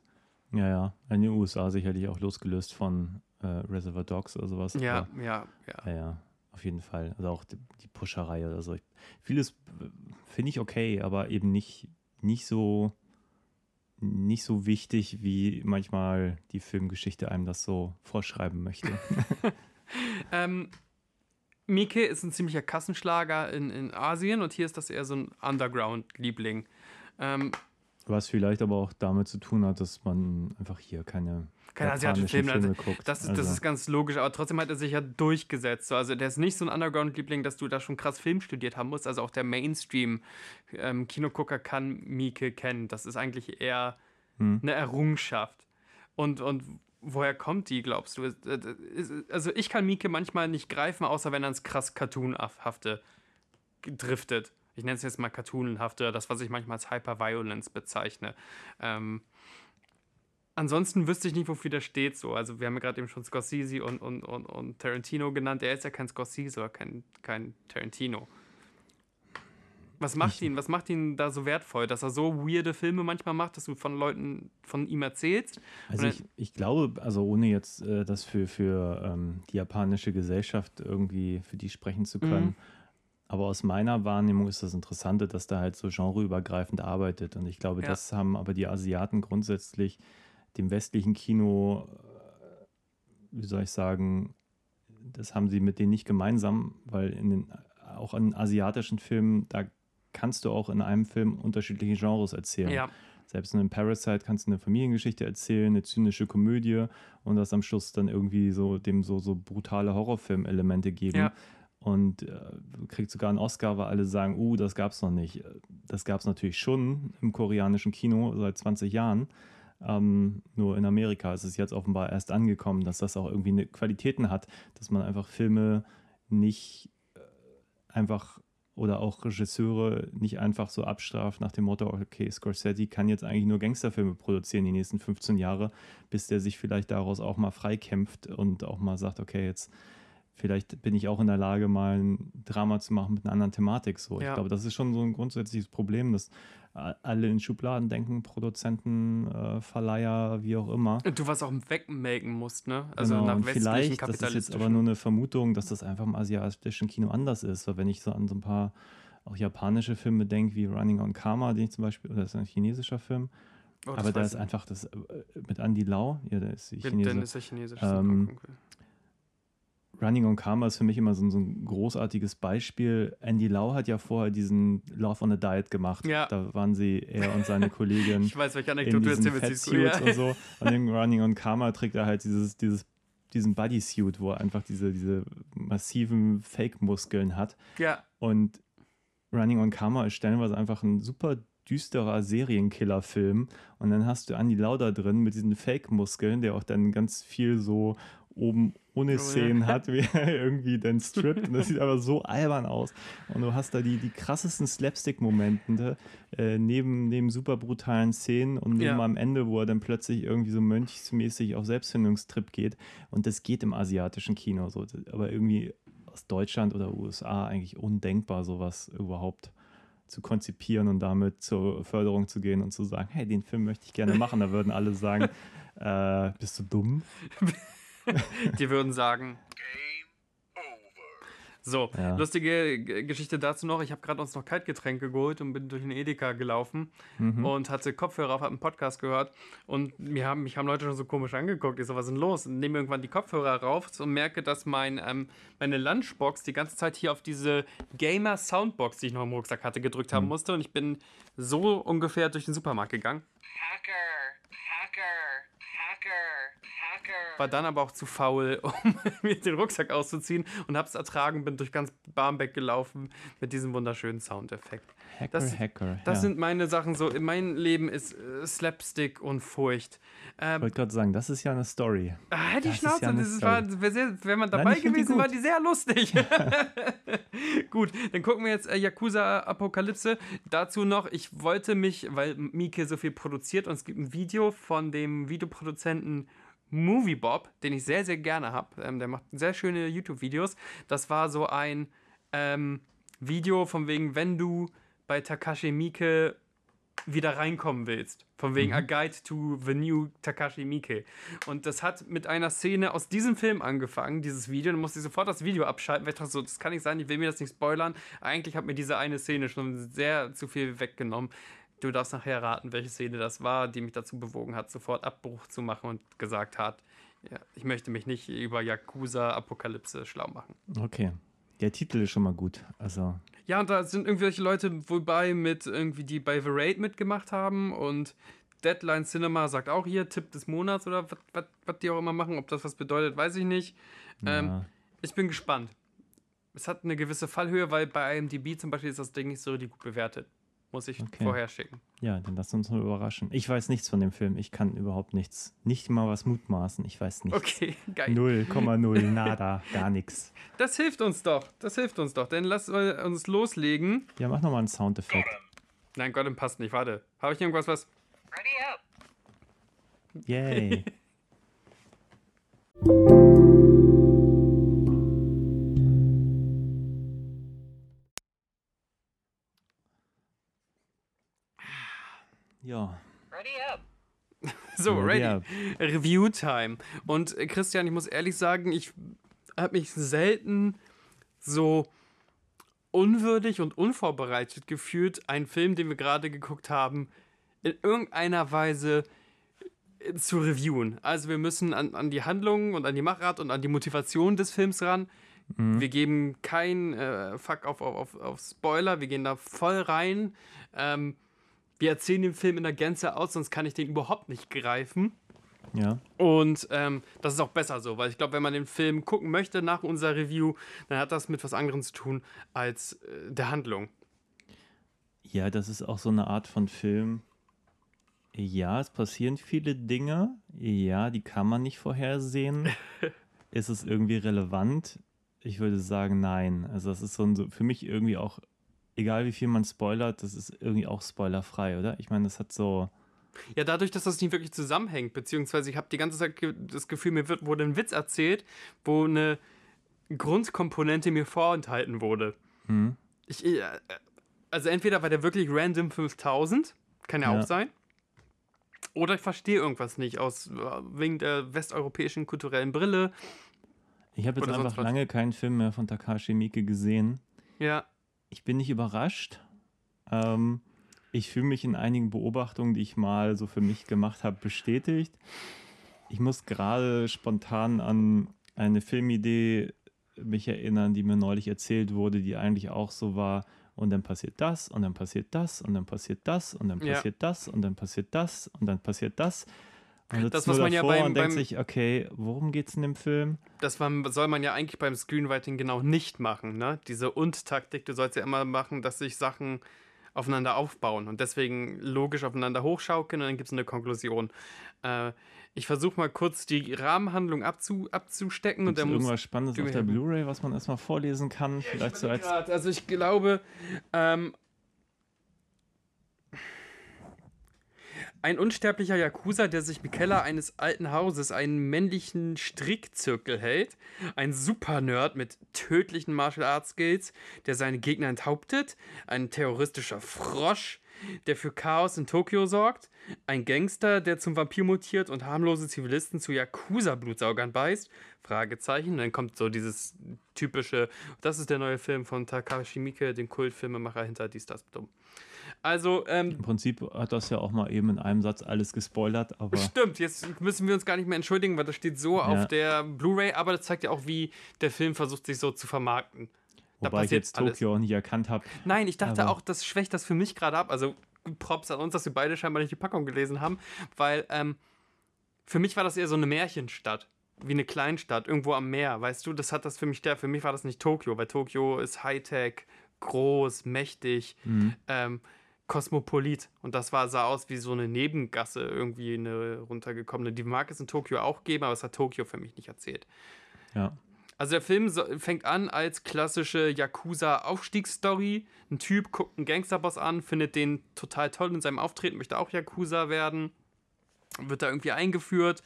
C: Ja, ja. In den USA sicherlich auch losgelöst von äh, Reservoir Dogs oder sowas.
B: Ja, ja, ja.
C: Ja, ja, auf jeden Fall. Also auch die, die Pusherei oder so. Ich, vieles äh, finde ich okay, aber eben nicht, nicht so nicht so wichtig, wie manchmal die Filmgeschichte einem das so vorschreiben möchte. *laughs*
B: Ähm, Mike ist ein ziemlicher Kassenschlager in, in Asien und hier ist das eher so ein Underground-Liebling. Ähm,
C: Was vielleicht aber auch damit zu tun hat, dass man einfach hier keine
B: keine asiatischen Filme, Filme guckt. Das, also. das ist ganz logisch, aber trotzdem hat er sich ja durchgesetzt. Also der ist nicht so ein Underground-Liebling, dass du da schon krass Film studiert haben musst. Also auch der Mainstream-Kinogucker ähm, kann Mieke kennen. Das ist eigentlich eher hm. eine Errungenschaft. Und, und woher kommt die, glaubst du? Also ich kann Mieke manchmal nicht greifen, außer wenn er ins krass Cartoonhafte driftet. Ich nenne es jetzt mal Cartoonhafte, das, was ich manchmal als Hyperviolence bezeichne. Ähm, ansonsten wüsste ich nicht, wofür der steht so. Also wir haben ja gerade eben schon Scorsese und, und, und, und Tarantino genannt. Er ist ja kein Scorsese oder kein, kein Tarantino. Was macht ihn, was macht ihn da so wertvoll, dass er so weirde Filme manchmal macht, dass du von Leuten von ihm erzählst?
C: Also ich, ich glaube, also ohne jetzt äh, das für, für ähm, die japanische Gesellschaft irgendwie für die sprechen zu können, mhm. Aber aus meiner Wahrnehmung ist das Interessante, dass da halt so genreübergreifend arbeitet und ich glaube, ja. das haben aber die Asiaten grundsätzlich dem westlichen Kino, äh, wie soll ich sagen, das haben sie mit denen nicht gemeinsam, weil in den, auch in asiatischen Filmen, da kannst du auch in einem Film unterschiedliche Genres erzählen. Ja. Selbst in einem Parasite kannst du eine Familiengeschichte erzählen, eine zynische Komödie und das am Schluss dann irgendwie so dem so, so brutale Horrorfilm-Elemente geben. Ja. Und äh, kriegt sogar einen Oscar, weil alle sagen, uh, das gab es noch nicht. Das gab es natürlich schon im koreanischen Kino seit 20 Jahren. Ähm, nur in Amerika ist es jetzt offenbar erst angekommen, dass das auch irgendwie eine Qualitäten hat, dass man einfach Filme nicht äh, einfach oder auch Regisseure nicht einfach so abstraft nach dem Motto, okay, Scorsese kann jetzt eigentlich nur Gangsterfilme produzieren die nächsten 15 Jahre, bis der sich vielleicht daraus auch mal freikämpft und auch mal sagt, okay, jetzt vielleicht bin ich auch in der Lage, mal ein Drama zu machen mit einer anderen Thematik. So, ja. ich glaube, das ist schon so ein grundsätzliches Problem, dass alle in Schubladen denken, Produzenten, äh, Verleiher, wie auch immer.
B: Und du was auch wegmelken musst, ne? Also
C: genau, nach und vielleicht, das ist jetzt aber nur eine Vermutung, dass das einfach im asiatischen Kino anders ist, weil wenn ich so an so ein paar auch japanische Filme denke, wie Running on Karma, den ich zum Beispiel, oder das ist ein chinesischer Film, oh, aber da ist einfach das äh, mit Andy Lau, ja, der ist Chinese. Dann ist er chinesisch. Ähm, okay. Running on Karma ist für mich immer so, so, ein großartiges Beispiel. Andy Lau hat ja vorher diesen Love on a Diet gemacht. Ja. Da waren sie, er und seine Kollegin. *laughs*
B: ich weiß, welche Anekdote du jetzt
C: erzählst. Ja. und so. Und in Running on Karma trägt er halt dieses, dieses, diesen Bodysuit, wo er einfach diese, diese massiven Fake-Muskeln hat. Ja. Und Running on Karma ist stellenweise einfach ein super düsterer Serienkiller-Film. Und dann hast du Andy Lau da drin mit diesen Fake-Muskeln, der auch dann ganz viel so oben ohne Szenen hat, wie er *laughs* irgendwie dann strippt. Und das sieht aber so albern aus. Und du hast da die, die krassesten Slapstick-Momente äh, neben, neben super brutalen Szenen und neben ja. am Ende, wo er dann plötzlich irgendwie so mönchsmäßig auf Selbstfindungstrip geht. Und das geht im asiatischen Kino so. Aber irgendwie aus Deutschland oder USA eigentlich undenkbar, sowas überhaupt zu konzipieren und damit zur Förderung zu gehen und zu sagen, hey, den Film möchte ich gerne machen. Da würden alle sagen, *laughs* äh, bist du dumm? *laughs* *laughs*
B: Die würden sagen. So, ja. lustige Geschichte dazu noch. Ich habe gerade uns noch Kaltgetränke geholt und bin durch den Edeka gelaufen mhm. und hatte Kopfhörer auf, habe einen Podcast gehört und mir haben, mich haben Leute schon so komisch angeguckt. Ich so, was ist denn los? Und nehme irgendwann die Kopfhörer rauf und merke, dass mein, ähm, meine Lunchbox die ganze Zeit hier auf diese Gamer-Soundbox, die ich noch im Rucksack hatte, gedrückt haben mhm. musste und ich bin so ungefähr durch den Supermarkt gegangen. Hacker, Hacker, Hacker war dann aber auch zu faul, *laughs* um mir den Rucksack auszuziehen und hab's ertragen, bin durch ganz Barmbek gelaufen mit diesem wunderschönen Soundeffekt. Hacker, das, Hacker. Das ja. sind meine Sachen so. Mein Leben ist äh, Slapstick und Furcht.
C: Ähm, ich wollte gerade sagen, das ist ja eine Story.
B: Ah, die das Schnauze, ja das war, sehr, wenn man dabei Nein, gewesen war, die sehr lustig. *laughs* gut, dann gucken wir jetzt äh, Yakuza Apokalypse. Dazu noch, ich wollte mich, weil Mieke so viel produziert und es gibt ein Video von dem Videoproduzenten Movie Bob, den ich sehr, sehr gerne habe. Ähm, der macht sehr schöne YouTube-Videos. Das war so ein ähm, Video von wegen, wenn du bei Takashi Miike wieder reinkommen willst. Von wegen mhm. A Guide to the New Takashi Miike. Und das hat mit einer Szene aus diesem Film angefangen, dieses Video. Dann musste ich sofort das Video abschalten, weil ich dachte so, das kann nicht sein, ich will mir das nicht spoilern. Eigentlich hat mir diese eine Szene schon sehr zu viel weggenommen. Du darfst nachher raten, welche Szene das war, die mich dazu bewogen hat, sofort Abbruch zu machen und gesagt hat, ja, ich möchte mich nicht über Yakuza-Apokalypse schlau machen.
C: Okay. Der Titel ist schon mal gut. Also.
B: Ja, und da sind irgendwelche Leute wobei mit irgendwie, die bei The Raid mitgemacht haben und Deadline Cinema sagt auch hier Tipp des Monats oder was die auch immer machen. Ob das was bedeutet, weiß ich nicht. Ja. Ähm, ich bin gespannt. Es hat eine gewisse Fallhöhe, weil bei IMDb zum Beispiel ist das Ding nicht so richtig gut bewertet. Muss ich okay. vorher schicken.
C: Ja, dann lass uns mal überraschen. Ich weiß nichts von dem Film. Ich kann überhaupt nichts. Nicht mal was mutmaßen. Ich weiß nichts.
B: Okay, *laughs* geil.
C: 0,0, nada, gar nichts.
B: Das hilft uns doch. Das hilft uns doch. Dann lass uns loslegen.
C: Ja, mach nochmal einen Soundeffekt.
B: Nein, Gott, passt nicht. Warte. Habe ich irgendwas, was. Ready
C: up. Yay. *laughs*
B: Ready up. *laughs* So, ready. ready. Review Time. Und äh, Christian, ich muss ehrlich sagen, ich habe mich selten so unwürdig und unvorbereitet gefühlt, einen Film, den wir gerade geguckt haben, in irgendeiner Weise äh, zu reviewen. Also wir müssen an, an die Handlungen und an die Machart und an die Motivation des Films ran. Mhm. Wir geben kein äh, Fuck auf, auf, auf Spoiler, wir gehen da voll rein. Ähm, wir erzählen den Film in der Gänze aus, sonst kann ich den überhaupt nicht greifen.
C: Ja.
B: Und ähm, das ist auch besser so, weil ich glaube, wenn man den Film gucken möchte nach unserer Review, dann hat das mit was anderem zu tun als äh, der Handlung.
C: Ja, das ist auch so eine Art von Film. Ja, es passieren viele Dinge. Ja, die kann man nicht vorhersehen. *laughs* ist es irgendwie relevant? Ich würde sagen, nein. Also, das ist so ein, für mich irgendwie auch egal wie viel man spoilert, das ist irgendwie auch spoilerfrei, oder? Ich meine, das hat so.
B: Ja, dadurch, dass das nicht wirklich zusammenhängt, beziehungsweise ich habe die ganze Zeit das Gefühl, mir wird, wurde ein Witz erzählt, wo eine Grundkomponente mir vorenthalten wurde. Hm. Ich, äh, also entweder war der wirklich random 5000, kann ja, ja. auch sein, oder ich verstehe irgendwas nicht aus wegen der westeuropäischen kulturellen Brille.
C: Ich habe jetzt einfach lange keinen Film mehr von Takashi Miike gesehen.
B: Ja
C: ich bin nicht überrascht. Ähm, ich fühle mich in einigen Beobachtungen, die ich mal so für mich gemacht habe, bestätigt. Ich muss gerade spontan an eine Filmidee mich erinnern, die mir neulich erzählt wurde, die eigentlich auch so war. Und dann passiert das, und dann passiert das, und dann passiert das, und dann passiert ja. das, und dann passiert das, und dann passiert das. Man das, was man ja beim, und denkt beim, sich, okay, worum geht's in dem Film?
B: Das soll man ja eigentlich beim Screenwriting genau nicht machen, ne? Diese Und-Taktik, du sollst ja immer machen, dass sich Sachen aufeinander aufbauen und deswegen logisch aufeinander hochschaukeln und dann gibt es eine Konklusion. Äh, ich versuche mal kurz die Rahmenhandlung abzu, abzustecken.
C: Gibt's und irgendwas Spannendes auf der Blu-ray, was man erstmal vorlesen kann? Vielleicht so als
B: also ich glaube, ähm, Ein unsterblicher Yakuza, der sich im Keller eines alten Hauses einen männlichen Strickzirkel hält. Ein Super-Nerd mit tödlichen Martial Arts Skills, der seine Gegner enthauptet. Ein terroristischer Frosch, der für Chaos in Tokio sorgt. Ein Gangster, der zum Vampir mutiert und harmlose Zivilisten zu Yakuza-Blutsaugern beißt. Fragezeichen. Dann kommt so dieses typische, das ist der neue Film von Takashi Miike, dem Kultfilmemacher hinter Dies, das, dumm. Also, ähm,
C: Im Prinzip hat das ja auch mal eben in einem Satz alles gespoilert, aber.
B: Stimmt, jetzt müssen wir uns gar nicht mehr entschuldigen, weil das steht so ja. auf der Blu-ray, aber das zeigt ja auch, wie der Film versucht, sich so zu vermarkten.
C: Wobei ich jetzt Tokio auch nicht erkannt habe.
B: Nein, ich dachte auch, das schwächt das für mich gerade ab. Also Props an uns, dass wir beide scheinbar nicht die Packung gelesen haben, weil ähm, für mich war das eher so eine Märchenstadt wie eine Kleinstadt, irgendwo am Meer, weißt du? Das hat das für mich der. Für mich war das nicht Tokio, weil Tokio ist Hightech, groß, mächtig. Mhm. Ähm, Kosmopolit. Und das war, sah aus wie so eine Nebengasse, irgendwie eine runtergekommene. Die mag es in Tokio auch geben, aber es hat Tokio für mich nicht erzählt.
C: Ja.
B: Also der Film fängt an als klassische Yakuza-Aufstiegsstory. Ein Typ guckt einen Gangsterboss an, findet den total toll in seinem Auftreten, möchte auch Yakuza werden. Wird da irgendwie eingeführt.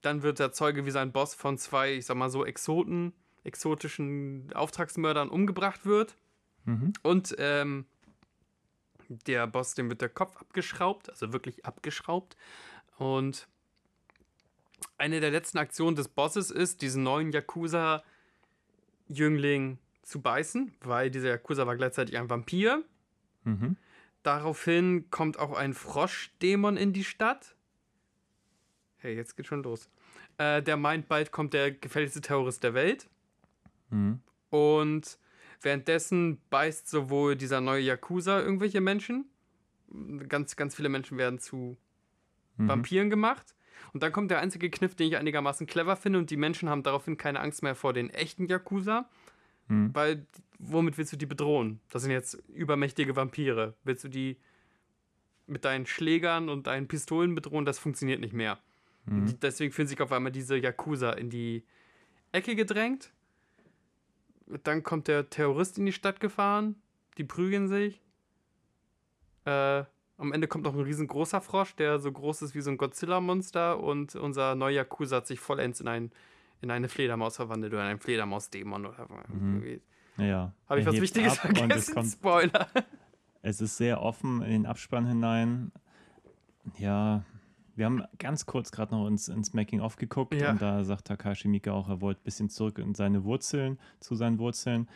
B: Dann wird der Zeuge, wie sein Boss von zwei, ich sag mal so, Exoten, exotischen Auftragsmördern umgebracht wird. Mhm. Und ähm, der Boss, dem wird der Kopf abgeschraubt, also wirklich abgeschraubt. Und eine der letzten Aktionen des Bosses ist, diesen neuen Yakuza-Jüngling zu beißen, weil dieser Yakuza war gleichzeitig ein Vampir. Mhm. Daraufhin kommt auch ein Froschdämon in die Stadt. Hey, jetzt geht schon los. Äh, der meint, bald kommt der gefährlichste Terrorist der Welt. Mhm. Und Währenddessen beißt sowohl dieser neue Yakuza irgendwelche Menschen, ganz, ganz viele Menschen werden zu mhm. Vampiren gemacht. Und dann kommt der einzige Kniff, den ich einigermaßen clever finde, und die Menschen haben daraufhin keine Angst mehr vor den echten Yakuza. Mhm. Weil, womit willst du die bedrohen? Das sind jetzt übermächtige Vampire. Willst du die mit deinen Schlägern und deinen Pistolen bedrohen? Das funktioniert nicht mehr. Mhm. Deswegen fühlen sich auf einmal diese Yakuza in die Ecke gedrängt. Dann kommt der Terrorist in die Stadt gefahren. Die prügeln sich. Äh, am Ende kommt noch ein riesengroßer Frosch, der so groß ist wie so ein Godzilla-Monster. Und unser neuer Yakuza hat sich vollends in, ein, in eine Fledermaus verwandelt oder in einen Fledermaus-Dämon oder mhm.
C: Ja.
B: Habe ich was Wichtiges vergessen? Es kommt, Spoiler. *laughs*
C: Es ist sehr offen in den Abspann hinein. Ja, wir haben ganz kurz gerade noch uns ins Making-of geguckt ja. und da sagt Takashi Miike auch, er wollte ein bisschen zurück in seine Wurzeln, zu seinen Wurzeln.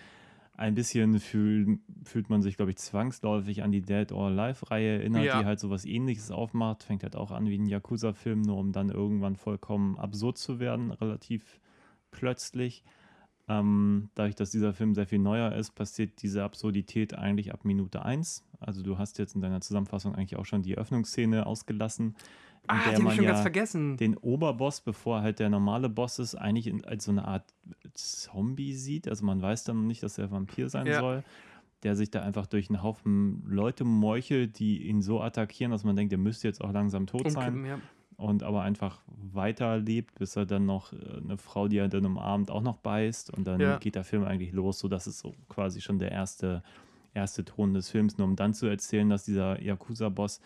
C: Ein bisschen fühl, fühlt man sich, glaube ich, zwangsläufig an die Dead or Alive-Reihe erinnert, ja. die halt sowas ähnliches aufmacht. Fängt halt auch an wie ein Yakuza-Film, nur um dann irgendwann vollkommen absurd zu werden, relativ plötzlich. Ähm, dadurch, dass dieser Film sehr viel neuer ist, passiert diese Absurdität eigentlich ab Minute 1. Also du hast jetzt in deiner Zusammenfassung eigentlich auch schon die Öffnungsszene ausgelassen
B: ah, der man ja vergessen.
C: den Oberboss, bevor halt der normale Boss ist, eigentlich in, als so eine Art Zombie sieht. Also man weiß dann nicht, dass er Vampir sein ja. soll. Der sich da einfach durch einen Haufen Leute meuchelt, die ihn so attackieren, dass man denkt, er müsste jetzt auch langsam tot sein. Ja. Und aber einfach weiterlebt, bis er dann noch äh, eine Frau, die er dann umarmt, auch noch beißt. Und dann ja. geht der Film eigentlich los, so dass es so quasi schon der erste, erste Ton des Films, nur um dann zu erzählen, dass dieser Yakuza-Boss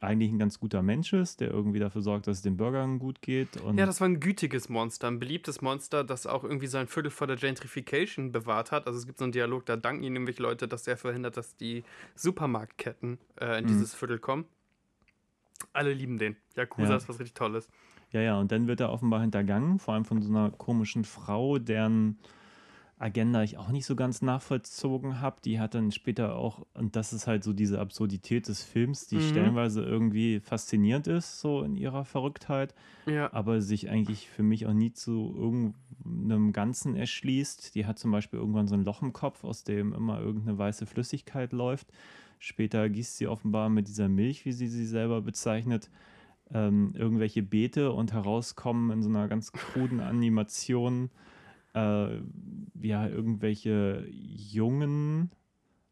C: eigentlich ein ganz guter Mensch ist, der irgendwie dafür sorgt, dass es den Bürgern gut geht.
B: ja, das war ein gütiges Monster, ein beliebtes Monster, das auch irgendwie sein Viertel vor der Gentrification bewahrt hat. Also es gibt so einen Dialog, da danken ihm nämlich Leute, dass er verhindert, dass die Supermarktketten äh, in mhm. dieses Viertel kommen. Alle lieben den. Yakuza ja. ist was richtig Tolles.
C: Ja, ja, und dann wird er offenbar hintergangen, vor allem von so einer komischen Frau, deren Agenda ich auch nicht so ganz nachvollzogen habe. Die hat dann später auch, und das ist halt so diese Absurdität des Films, die mhm. stellenweise irgendwie faszinierend ist, so in ihrer Verrücktheit, ja. aber sich eigentlich für mich auch nie zu irgendeinem Ganzen erschließt. Die hat zum Beispiel irgendwann so ein Loch im Kopf, aus dem immer irgendeine weiße Flüssigkeit läuft. Später gießt sie offenbar mit dieser Milch, wie sie sie selber bezeichnet, ähm, irgendwelche Beete und herauskommen in so einer ganz kruden Animation äh, ja, irgendwelche Jungen,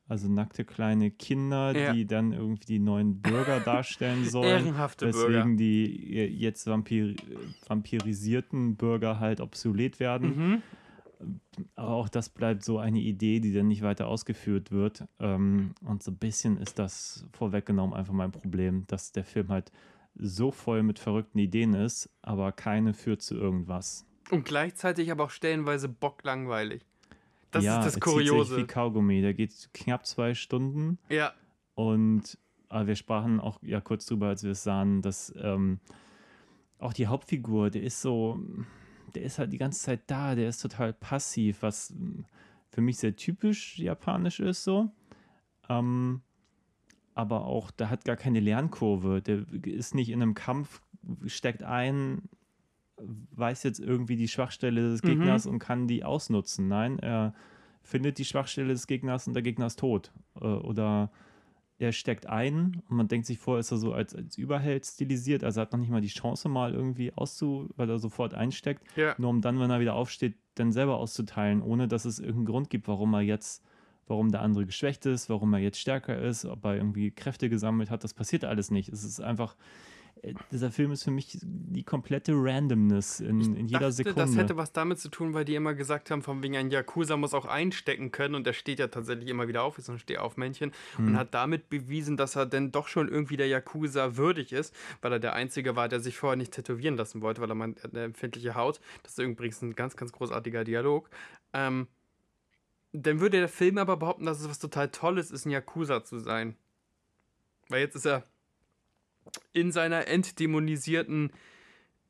C: also nackte kleine Kinder, ja. die dann irgendwie die neuen Bürger *laughs* darstellen sollen.
B: Ehrenhafte
C: weswegen
B: Bürger.
C: die jetzt vampir vampirisierten Bürger halt obsolet werden. Mhm. Aber auch das bleibt so eine Idee, die dann nicht weiter ausgeführt wird. Ähm, und so ein bisschen ist das vorweggenommen einfach mein Problem, dass der Film halt so voll mit verrückten Ideen ist, aber keine führt zu irgendwas.
B: Und gleichzeitig aber auch stellenweise bocklangweilig. Das
C: ja,
B: ist das Kuriose.
C: wie Kaugummi. Der geht knapp zwei Stunden.
B: Ja.
C: Und aber wir sprachen auch ja kurz drüber, als wir es sahen, dass ähm, auch die Hauptfigur, der ist so, der ist halt die ganze Zeit da, der ist total passiv, was für mich sehr typisch japanisch ist so. Ähm, aber auch, der hat gar keine Lernkurve. Der ist nicht in einem Kampf, steckt ein, weiß jetzt irgendwie die Schwachstelle des Gegners mhm. und kann die ausnutzen. Nein, er findet die Schwachstelle des Gegners und der Gegner ist tot. Äh, oder er steckt ein und man denkt sich vor, ist er so als, als Überheld stilisiert, also hat noch nicht mal die Chance mal irgendwie auszu, weil er sofort einsteckt, ja. nur um dann, wenn er wieder aufsteht, dann selber auszuteilen, ohne dass es irgendeinen Grund gibt, warum er jetzt, warum der andere geschwächt ist, warum er jetzt stärker ist, ob er irgendwie Kräfte gesammelt hat, das passiert alles nicht. Es ist einfach, dieser Film ist für mich die komplette Randomness in, in jeder dachte, Sekunde.
B: Das hätte was damit zu tun, weil die immer gesagt haben, von wegen ein Yakuza muss auch einstecken können und er steht ja tatsächlich immer wieder auf, ist so ein Stehaufmännchen hm. und hat damit bewiesen, dass er denn doch schon irgendwie der Yakuza würdig ist, weil er der Einzige war, der sich vorher nicht tätowieren lassen wollte, weil er meint, eine empfindliche Haut. Das ist übrigens ein ganz, ganz großartiger Dialog. Ähm, dann würde der Film aber behaupten, dass es was total Tolles ist, ein Yakuza zu sein. Weil jetzt ist er in seiner entdämonisierten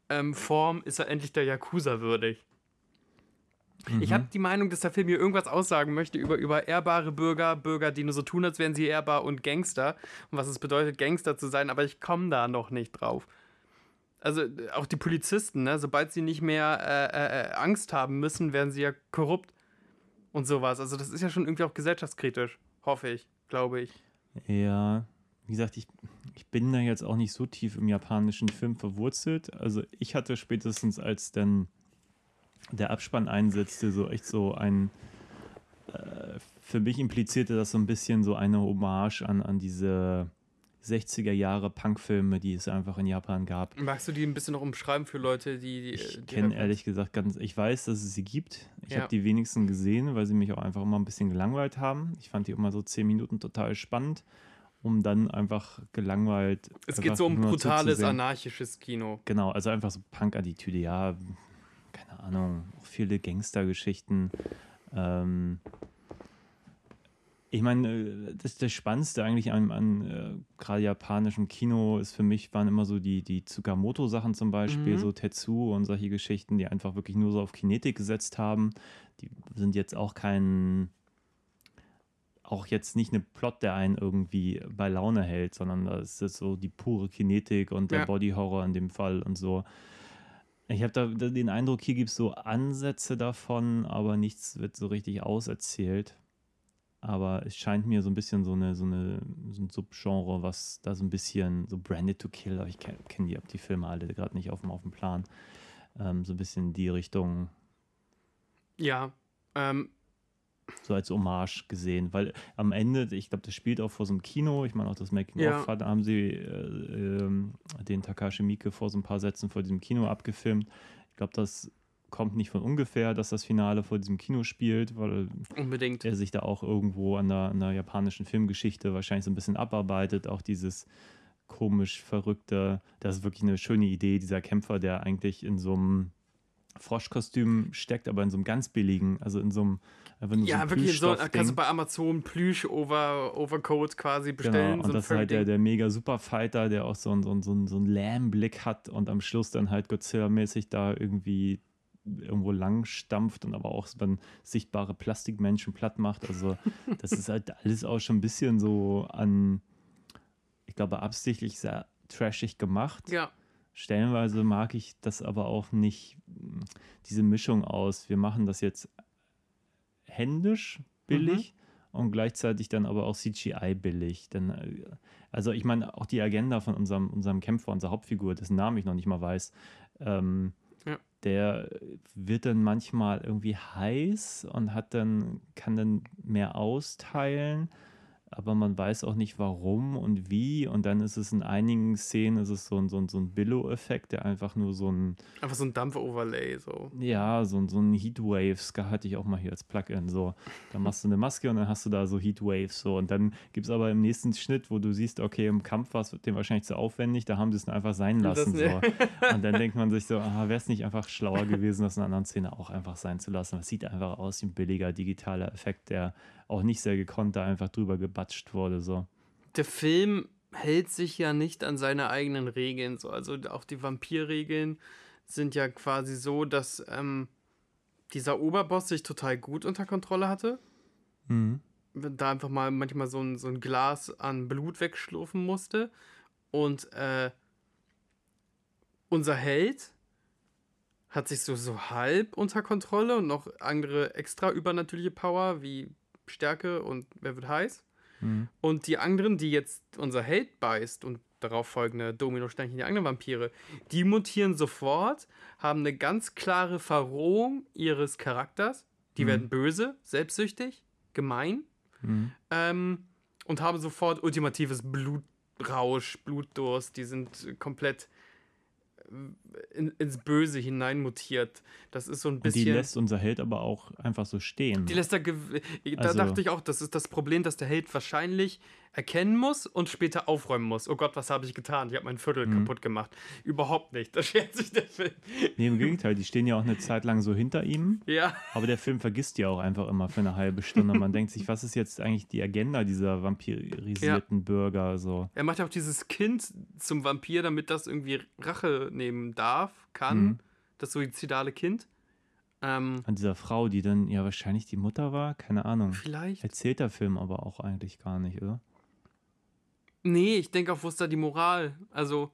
B: ähm, Form ist er endlich der Yakuza würdig. Mhm. Ich habe die Meinung, dass der Film hier irgendwas aussagen möchte über, über ehrbare Bürger, Bürger, die nur so tun, als wären sie ehrbar und Gangster und was es bedeutet, Gangster zu sein, aber ich komme da noch nicht drauf. Also auch die Polizisten, ne? sobald sie nicht mehr äh, äh, äh Angst haben müssen, werden sie ja korrupt. und sowas. Also das ist ja schon irgendwie auch gesellschaftskritisch, hoffe ich, glaube ich.
C: Ja, wie gesagt, ich, ich bin da jetzt auch nicht so tief im japanischen Film verwurzelt. Also ich hatte spätestens, als dann der Abspann einsetzte, so echt so ein, äh, für mich implizierte das so ein bisschen so eine Hommage an, an diese 60er Jahre Punkfilme, die es einfach in Japan gab.
B: Magst du die ein bisschen noch umschreiben für Leute, die. die
C: ich kenne ehrlich gesagt ganz, ich weiß, dass es sie gibt. Ich ja. habe die wenigsten gesehen, weil sie mich auch einfach immer ein bisschen gelangweilt haben. Ich fand die immer so zehn Minuten total spannend, um dann einfach gelangweilt.
B: Es geht so um brutales, anarchisches Kino.
C: Genau, also einfach so Punk-Attitüde, ja, keine Ahnung, auch viele Gangstergeschichten. Ähm, ich meine, äh, das, das Spannendste eigentlich an, an äh, gerade japanischem Kino ist für mich, waren immer so die, die Tsukamoto-Sachen zum Beispiel, mhm. so Tetsu und solche Geschichten, die einfach wirklich nur so auf Kinetik gesetzt haben. Die sind jetzt auch kein, auch jetzt nicht eine Plot, der einen irgendwie bei Laune hält, sondern das ist so die pure Kinetik und der ja. Body-Horror in dem Fall und so. Ich habe da den Eindruck, hier gibt es so Ansätze davon, aber nichts wird so richtig auserzählt aber es scheint mir so ein bisschen so eine, so eine so ein Subgenre, was da so ein bisschen so Branded to Kill, aber ich kenne kenn die, die Filme alle gerade nicht auf dem, auf dem Plan, ähm, so ein bisschen in die Richtung.
B: Ja, ähm.
C: So als Hommage gesehen, weil am Ende, ich glaube, das spielt auch vor so einem Kino, ich meine auch das Making-of, ja. da haben sie äh, äh, den Takashi Miike vor so ein paar Sätzen vor diesem Kino abgefilmt. Ich glaube, das kommt nicht von ungefähr, dass das Finale vor diesem Kino spielt, weil
B: Unbedingt.
C: er sich da auch irgendwo an der, an der japanischen Filmgeschichte wahrscheinlich so ein bisschen abarbeitet. Auch dieses komisch verrückte, das ist wirklich eine schöne Idee, dieser Kämpfer, der eigentlich in so einem Froschkostüm steckt, aber in so einem ganz billigen, also in so einem
B: nur Ja, so wirklich so, kannst du bei Amazon Plüsch over, Overcoat quasi genau, bestellen.
C: Genau, und so das ist halt der, der mega Superfighter, der auch so einen, so einen, so einen, so einen Lärmblick hat und am Schluss dann halt Godzilla-mäßig da irgendwie irgendwo lang stampft und aber auch dann sichtbare Plastikmenschen platt macht. Also das ist halt alles auch schon ein bisschen so an, ich glaube, absichtlich sehr trashig gemacht.
B: Ja.
C: Stellenweise mag ich das aber auch nicht, diese Mischung aus, wir machen das jetzt händisch billig mhm. und gleichzeitig dann aber auch CGI billig. Denn, äh, also ich meine, auch die Agenda von unserem, unserem Kämpfer, unserer Hauptfigur, dessen Namen ich noch nicht mal weiß, ähm, der wird dann manchmal irgendwie heiß und hat dann, kann dann mehr austeilen aber man weiß auch nicht warum und wie. Und dann ist es in einigen Szenen ist es so ein, so ein, so ein Billow-Effekt, der einfach nur so ein.
B: Einfach so ein Dampf-Overlay, so.
C: Ja, so, so ein Heatwaves hatte ich auch mal hier als Plugin. So. Da machst du eine Maske und dann hast du da so Heatwaves. So. Und dann gibt es aber im nächsten Schnitt, wo du siehst, okay, im Kampf war es dem wahrscheinlich zu aufwendig, da haben sie es einfach sein lassen. So. Und dann denkt man sich so, ah, wäre es nicht einfach schlauer gewesen, das in einer anderen Szene auch einfach sein zu lassen. Das sieht einfach aus wie ein billiger digitaler Effekt, der auch nicht sehr gekonnt da einfach drüber gebatscht wurde. So.
B: Der Film hält sich ja nicht an seine eigenen Regeln. So. Also auch die Vampirregeln sind ja quasi so, dass ähm, dieser Oberboss sich total gut unter Kontrolle hatte. Mhm. Da einfach mal manchmal so ein, so ein Glas an Blut wegschlurfen musste. Und äh, unser Held hat sich so, so halb unter Kontrolle und noch andere extra übernatürliche Power wie Stärke und wer wird heiß. Mhm. Und die anderen, die jetzt unser Held beißt und darauf folgende Dominosteinchen, die anderen Vampire, die mutieren sofort, haben eine ganz klare Verrohung ihres Charakters. Die mhm. werden böse, selbstsüchtig, gemein mhm. ähm, und haben sofort ultimatives Blutrausch, Blutdurst. Die sind komplett in, ins Böse hineinmutiert. Das ist so ein bisschen.
C: Und die lässt unser Held aber auch einfach so stehen.
B: Die lässt er. Da also, dachte ich auch, das ist das Problem, dass der Held wahrscheinlich erkennen muss und später aufräumen muss. Oh Gott, was habe ich getan? Ich habe mein Viertel mhm. kaputt gemacht. Überhaupt nicht. Da schert sich der Film.
C: Nee, im Gegenteil, die stehen ja auch eine Zeit lang so hinter ihm.
B: Ja.
C: Aber der Film vergisst ja auch einfach immer für eine halbe Stunde. Man denkt sich, was ist jetzt eigentlich die Agenda dieser vampirisierten ja. Bürger? So.
B: Er macht ja auch dieses Kind zum Vampir, damit das irgendwie Rache nehmen darf, kann. Mhm. Das suizidale Kind.
C: Ähm, An dieser Frau, die dann ja wahrscheinlich die Mutter war, keine Ahnung.
B: Vielleicht.
C: Erzählt der Film aber auch eigentlich gar nicht, oder?
B: Nee, ich denke auch, wo ist da die Moral? Also,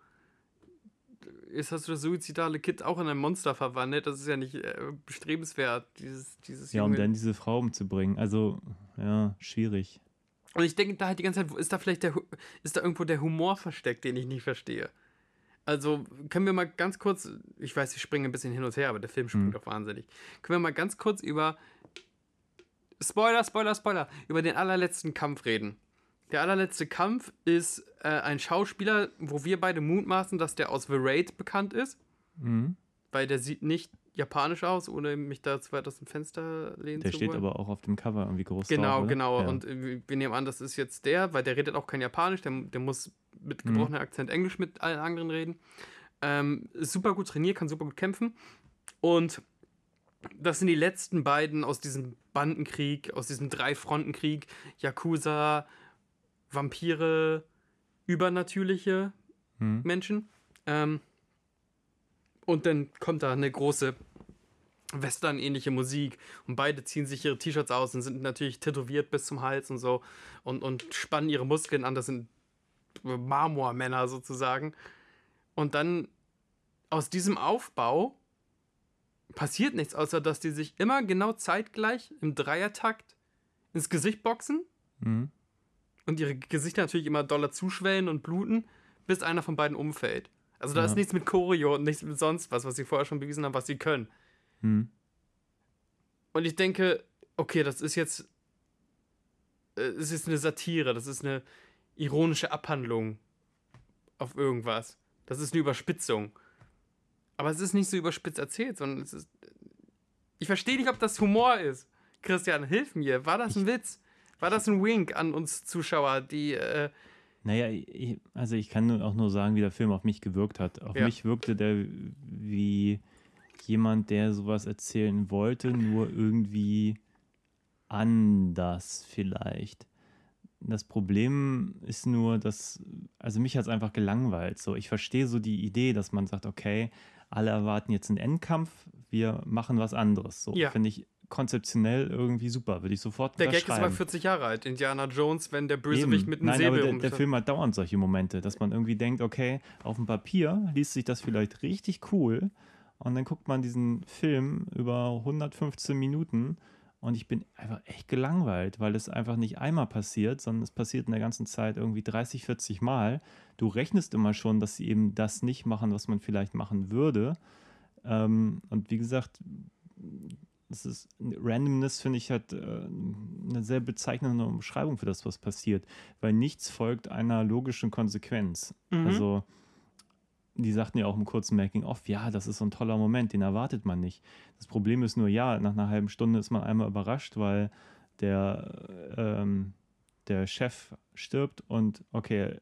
B: jetzt hast du das suizidale Kind auch in ein Monster verwandelt. Das ist ja nicht äh, bestrebenswert, dieses, dieses
C: Ja, um dann diese Frau umzubringen. Also, ja, schwierig.
B: Und ich denke da halt die ganze Zeit, ist da vielleicht der, ist da irgendwo der Humor versteckt, den ich nicht verstehe. Also können wir mal ganz kurz, ich weiß, ich springe ein bisschen hin und her, aber der Film springt mhm. doch wahnsinnig. Können wir mal ganz kurz über Spoiler, Spoiler, Spoiler, über den allerletzten Kampf reden. Der allerletzte Kampf ist äh, ein Schauspieler, wo wir beide mutmaßen, dass der aus The Raid bekannt ist. Mhm. Weil der sieht nicht japanisch aus, ohne mich da zu weit aus dem Fenster lehnen
C: der zu wollen. Der steht aber auch auf dem Cover irgendwie groß
B: Genau, drauf, genau. Ja. Und äh, wir nehmen an, das ist jetzt der, weil der redet auch kein Japanisch, der, der muss mit gebrochenem mhm. Akzent Englisch mit allen anderen reden. Ähm, super gut trainiert, kann super gut kämpfen. Und das sind die letzten beiden aus diesem Bandenkrieg, aus diesem Drei-Fronten-Krieg. Yakuza, Vampire, übernatürliche mhm. Menschen. Ähm, und dann kommt da eine große Western-ähnliche Musik und beide ziehen sich ihre T-Shirts aus und sind natürlich tätowiert bis zum Hals und so und, und spannen ihre Muskeln an. Das sind Marmormänner sozusagen. Und dann aus diesem Aufbau passiert nichts, außer dass die sich immer genau zeitgleich im Dreiertakt ins Gesicht boxen mhm. und ihre Gesichter natürlich immer doller zuschwellen und bluten, bis einer von beiden umfällt. Also da ja. ist nichts mit Choreo und nichts mit sonst was, was sie vorher schon bewiesen haben, was sie können. Hm. Und ich denke, okay, das ist jetzt. Äh, es ist eine Satire, das ist eine ironische Abhandlung auf irgendwas. Das ist eine Überspitzung. Aber es ist nicht so überspitzt erzählt, sondern es ist. Ich verstehe nicht, ob das Humor ist. Christian, hilf mir. War das ein Witz? War das ein Wink an uns Zuschauer, die äh,
C: naja, ich, also ich kann auch nur sagen, wie der Film auf mich gewirkt hat. Auf ja. mich wirkte der wie jemand, der sowas erzählen wollte, nur irgendwie anders vielleicht. Das Problem ist nur, dass, also mich hat es einfach gelangweilt. So, ich verstehe so die Idee, dass man sagt, okay, alle erwarten jetzt einen Endkampf, wir machen was anderes. So, ja. finde ich konzeptionell irgendwie super, würde ich sofort
B: Der Gag ist aber 40 Jahre alt, Indiana Jones, wenn der Bösewicht Eben. mit einem Nein, Säbel
C: aber der, der Film hat dauernd solche Momente, dass man irgendwie denkt, okay, auf dem Papier liest sich das vielleicht richtig cool und dann guckt man diesen Film über 115 Minuten und ich bin einfach echt gelangweilt, weil es einfach nicht einmal passiert, sondern es passiert in der ganzen Zeit irgendwie 30, 40 Mal. Du rechnest immer schon, dass sie eben das nicht machen, was man vielleicht machen würde. Ähm, und wie gesagt, das ist Randomness, finde ich, hat äh, eine sehr bezeichnende Umschreibung für das, was passiert, weil nichts folgt einer logischen Konsequenz. Mhm. Also, die sagten ja auch im kurzen Making-of, ja, das ist so ein toller Moment, den erwartet man nicht. Das Problem ist nur, ja, nach einer halben Stunde ist man einmal überrascht, weil der, ähm, der Chef stirbt und okay,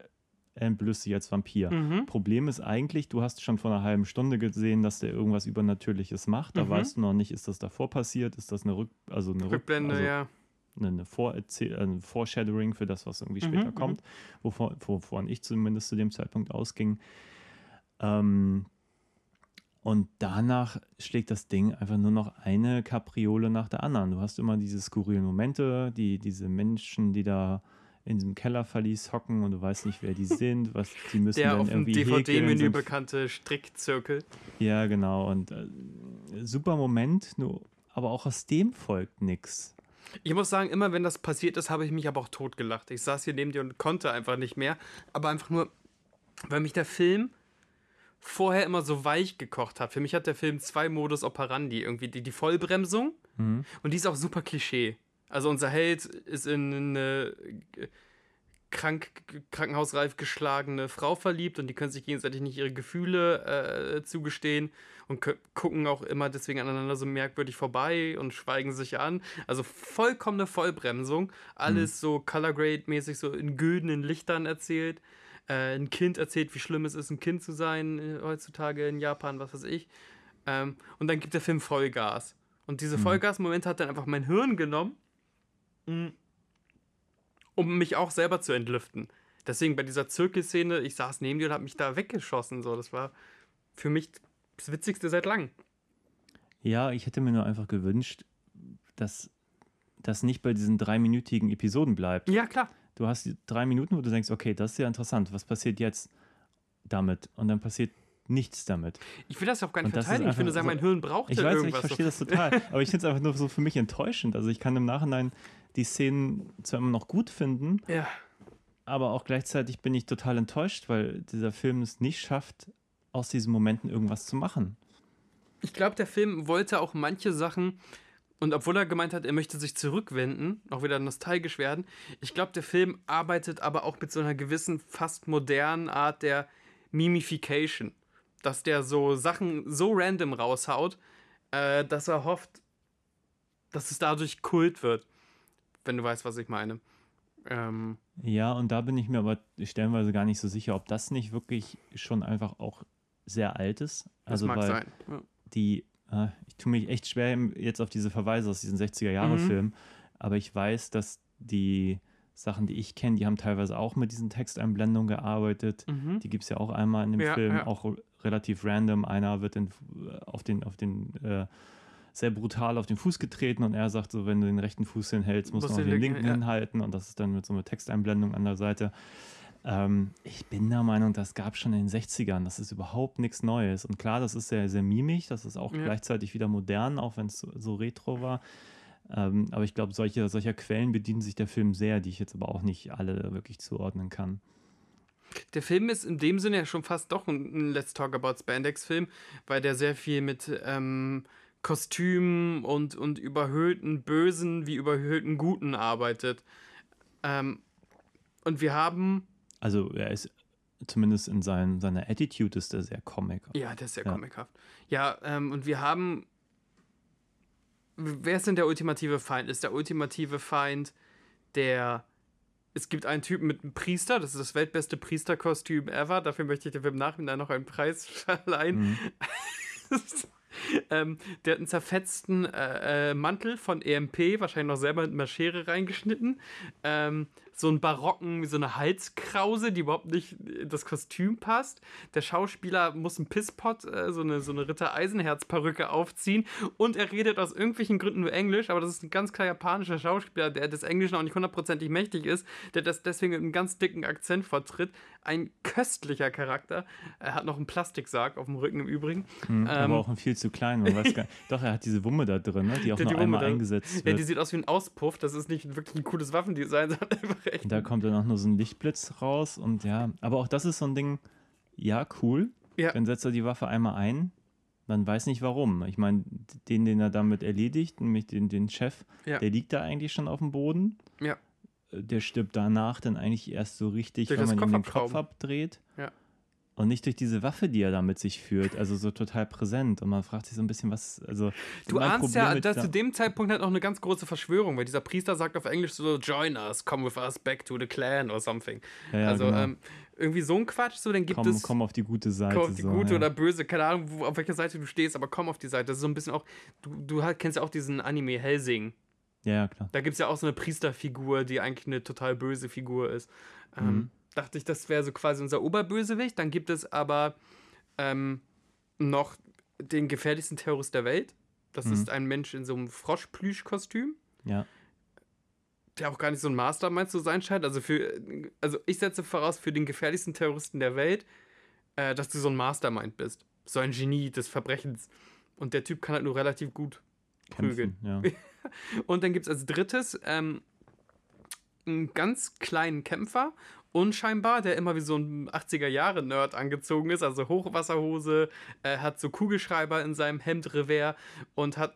C: entblößt sich als Vampir. Mhm. Problem ist eigentlich, du hast schon vor einer halben Stunde gesehen, dass der irgendwas Übernatürliches macht. Da mhm. weißt du noch nicht, ist das davor passiert, ist das eine Rück also eine
B: Rückblende,
C: also
B: ja.
C: Eine, ein Foreshadowing für das, was irgendwie später mhm, mhm. kommt, wovon, wovon ich zumindest zu dem Zeitpunkt ausging. Ähm, und danach schlägt das Ding einfach nur noch eine Kapriole nach der anderen. Du hast immer diese skurrilen Momente, die, diese Menschen, die da in diesem Kellerverlies hocken und du weißt nicht, wer die *laughs* sind, was die müssen
B: Der
C: dann
B: auf
C: irgendwie
B: dem DVD-Menü bekannte Strickzirkel.
C: Ja, genau. Und äh, super Moment, nur, aber auch aus dem folgt nichts.
B: Ich muss sagen, immer wenn das passiert ist, habe ich mich aber auch totgelacht. Ich saß hier neben dir und konnte einfach nicht mehr. Aber einfach nur, weil mich der Film vorher immer so weich gekocht hat. Für mich hat der Film zwei Modus operandi. Irgendwie die, die Vollbremsung mhm. und die ist auch super Klischee. Also unser Held ist in eine krank, krankenhausreif geschlagene Frau verliebt und die können sich gegenseitig nicht ihre Gefühle äh, zugestehen und gucken auch immer deswegen aneinander so merkwürdig vorbei und schweigen sich an. Also vollkommene Vollbremsung. Alles mhm. so Color Grade mäßig so in güldenen Lichtern erzählt. Äh, ein Kind erzählt, wie schlimm es ist, ein Kind zu sein äh, heutzutage in Japan, was weiß ich. Ähm, und dann gibt der Film Vollgas. Und diese mhm. Vollgas-Momente hat dann einfach mein Hirn genommen um mich auch selber zu entlüften. Deswegen bei dieser Zirkelszene, ich saß neben dir und habe mich da weggeschossen. So. Das war für mich das Witzigste seit langem.
C: Ja, ich hätte mir nur einfach gewünscht, dass das nicht bei diesen dreiminütigen Episoden bleibt.
B: Ja, klar.
C: Du hast drei Minuten, wo du denkst, okay, das ist ja interessant. Was passiert jetzt damit? Und dann passiert nichts damit.
B: Ich will das auch gar nicht verteidigen. Ich finde, sagen,
C: so-
B: mein Hirn braucht
C: Ich
B: ja
C: weiß, ich
B: irgendwas.
C: verstehe das total. *laughs* Aber ich finde es einfach nur so für mich enttäuschend. Also ich kann im Nachhinein die Szenen zwar immer noch gut finden,
B: ja.
C: aber auch gleichzeitig bin ich total enttäuscht, weil dieser Film es nicht schafft, aus diesen Momenten irgendwas zu machen.
B: Ich glaube, der Film wollte auch manche Sachen, und obwohl er gemeint hat, er möchte sich zurückwenden, auch wieder nostalgisch werden, ich glaube, der Film arbeitet aber auch mit so einer gewissen, fast modernen Art der Mimification. Dass der so Sachen so random raushaut, äh, dass er hofft, dass es dadurch Kult wird. Wenn du weißt, was ich meine. Ähm,
C: Ja, und da bin ich mir aber stellenweise gar nicht so sicher, ob das nicht wirklich schon einfach auch sehr alt ist.
B: das
C: Also
B: mag
C: weil
B: sein. Ja.
C: die, äh, ich tue mich echt schwer jetzt auf diese Verweise aus diesen 60er-Jahre-Filmen, aber ich weiß, dass die Sachen, die ich kenne, die haben teilweise auch mit diesen Texteinblendungen gearbeitet.
B: Mhm.
C: Die gibt es ja auch einmal in dem
B: Ja,
C: Film,
B: ja.
C: auch relativ random. Einer wird in, auf den, auf den äh, sehr brutal auf den Fuß getreten und er sagt so, wenn du den rechten Fuß hinhältst, musst du den
B: den
C: linken
B: ja.
C: hinhalten und das ist dann mit so einer Texteinblendung an der Seite. Ähm, ich bin der Meinung, das gab schon in den 60ern. Das ist überhaupt nichts Neues. Und klar, das ist sehr, sehr mimig. Das ist auch
B: Ja.
C: gleichzeitig wieder modern, auch wenn es so, so retro war. Ähm, aber ich glaube, solche, solcher Quellen bedienen sich der Film sehr, die ich jetzt aber auch nicht alle wirklich zuordnen kann.
B: Der Film ist in dem Sinne ja schon fast doch ein, ein Let's Talk About Spandex-Film, weil der sehr viel mit ähm, Kostümen und, und überhöhten Bösen wie überhöhten Guten arbeitet. Ähm, und wir haben,
C: Also er ist zumindest in sein, seiner Attitude ist er sehr comic.
B: ja, der ist sehr
C: Ja.
B: comichaft. Ja, ähm, und wir haben, wer ist denn der ultimative Feind? Ist der ultimative Feind der, es gibt einen Typen mit einem Priester, das ist das weltbeste Priesterkostüm ever, dafür möchte ich dem im Nachhinein noch einen Preis *laughs* verleihen.
C: Mhm. *laughs* *laughs*
B: ähm, der hat einen zerfetzten äh, äh, Mantel von EMP, wahrscheinlich noch selber mit einer Schere reingeschnitten. Ähm, so einen barocken, wie so eine Halskrause, die überhaupt nicht in das Kostüm passt. Der Schauspieler muss einen Pisspot, äh, so eine, so eine Ritter Eisenherz-Perücke aufziehen. Und er redet aus irgendwelchen Gründen nur Englisch, aber das ist ein ganz klar japanischer Schauspieler, der des Englischen auch nicht hundertprozentig mächtig ist, der das deswegen mit einem ganz dicken Akzent vertritt. Ein köstlicher Charakter. Er hat noch einen Plastiksarg auf dem Rücken im Übrigen.
C: Mhm,
B: Ähm,
C: aber auch ein viel zu klein. Man weiß gar *laughs* Doch, er hat diese Wumme da drin, ne, die auch nur
B: die Wumme
C: einmal
B: da-
C: eingesetzt
B: Ja,
C: wird.
B: die sieht aus wie ein Auspuff. Das ist nicht wirklich ein cooles Waffendesign, *laughs* sondern einfach
C: Und *laughs* da kommt dann auch nur so ein Lichtblitz raus und ja, aber auch das ist so ein Ding, ja, cool.
B: Ja.
C: Dann setzt er die Waffe einmal ein, dann weiß nicht warum. Ich meine, den, den er damit erledigt, nämlich den, den Chef,
B: Ja.
C: der liegt da eigentlich schon auf dem Boden.
B: Ja.
C: Der stirbt danach dann eigentlich erst so richtig,
B: Durch
C: wenn man ihm den Kopf abdreht.
B: Ja.
C: Und nicht durch diese Waffe, die er da mit sich führt, also so total präsent. Und man fragt sich so ein bisschen, was, also.
B: Du ahnst
C: Problem
B: ja, dass zu dem Zeitpunkt halt auch eine ganz große Verschwörung, weil dieser Priester sagt auf Englisch so, join us, come with us back to the clan or something.
C: Ja, ja,
B: also
C: genau.
B: ähm, irgendwie so ein Quatsch, so, dann gibt
C: komm,
B: es
C: komm auf die gute Seite.
B: komm auf die
C: so,
B: gute
C: ja.
B: oder böse, keine Ahnung, wo, auf welcher Seite du stehst, aber komm auf die Seite. Das ist so ein bisschen auch, du, du halt kennst ja auch diesen Anime Helsing.
C: Ja, klar.
B: Da gibt es ja auch so eine Priesterfigur, die eigentlich eine total böse Figur ist. Ähm,
C: Mhm.
B: Dachte ich, das wäre so quasi unser Oberbösewicht. Dann gibt es aber ähm, noch den gefährlichsten Terrorist der Welt. Das
C: Mhm.
B: ist ein Mensch in so einem Froschplüschkostüm,
C: Ja.
B: der auch gar nicht so ein Mastermind zu sein scheint. Also, für, also ich setze voraus, für den gefährlichsten Terroristen der Welt, äh, dass du so ein Mastermind bist. So ein Genie des Verbrechens. Und der Typ kann halt nur relativ gut prügeln.
C: Kämpfen, ja. *laughs*
B: Und dann gibt es als drittes ähm, einen ganz kleinen Kämpfer, unscheinbar, der immer wie so ein 80er-Jahre-Nerd angezogen ist, also Hochwasserhose, äh, hat so Kugelschreiber in seinem Hemdrevers und hat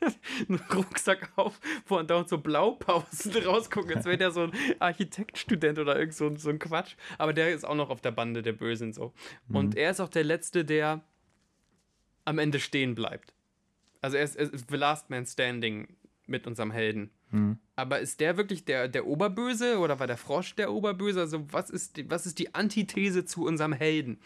B: *laughs* einen Rucksack auf, wo andauernd so Blaupausen *laughs* rausgucken, als wäre der so ein Architektstudent oder irgend so, ein- so ein Quatsch. Aber der ist auch noch auf der Bande der Bösen so. Und er ist auch der Letzte, der am Ende stehen bleibt. Also er ist, er ist the last man standing mit unserem Helden.
C: Mhm.
B: Aber ist der wirklich der, der Oberböse oder war der Frosch der Oberböse? Also was ist, die, was ist die Antithese zu unserem Helden?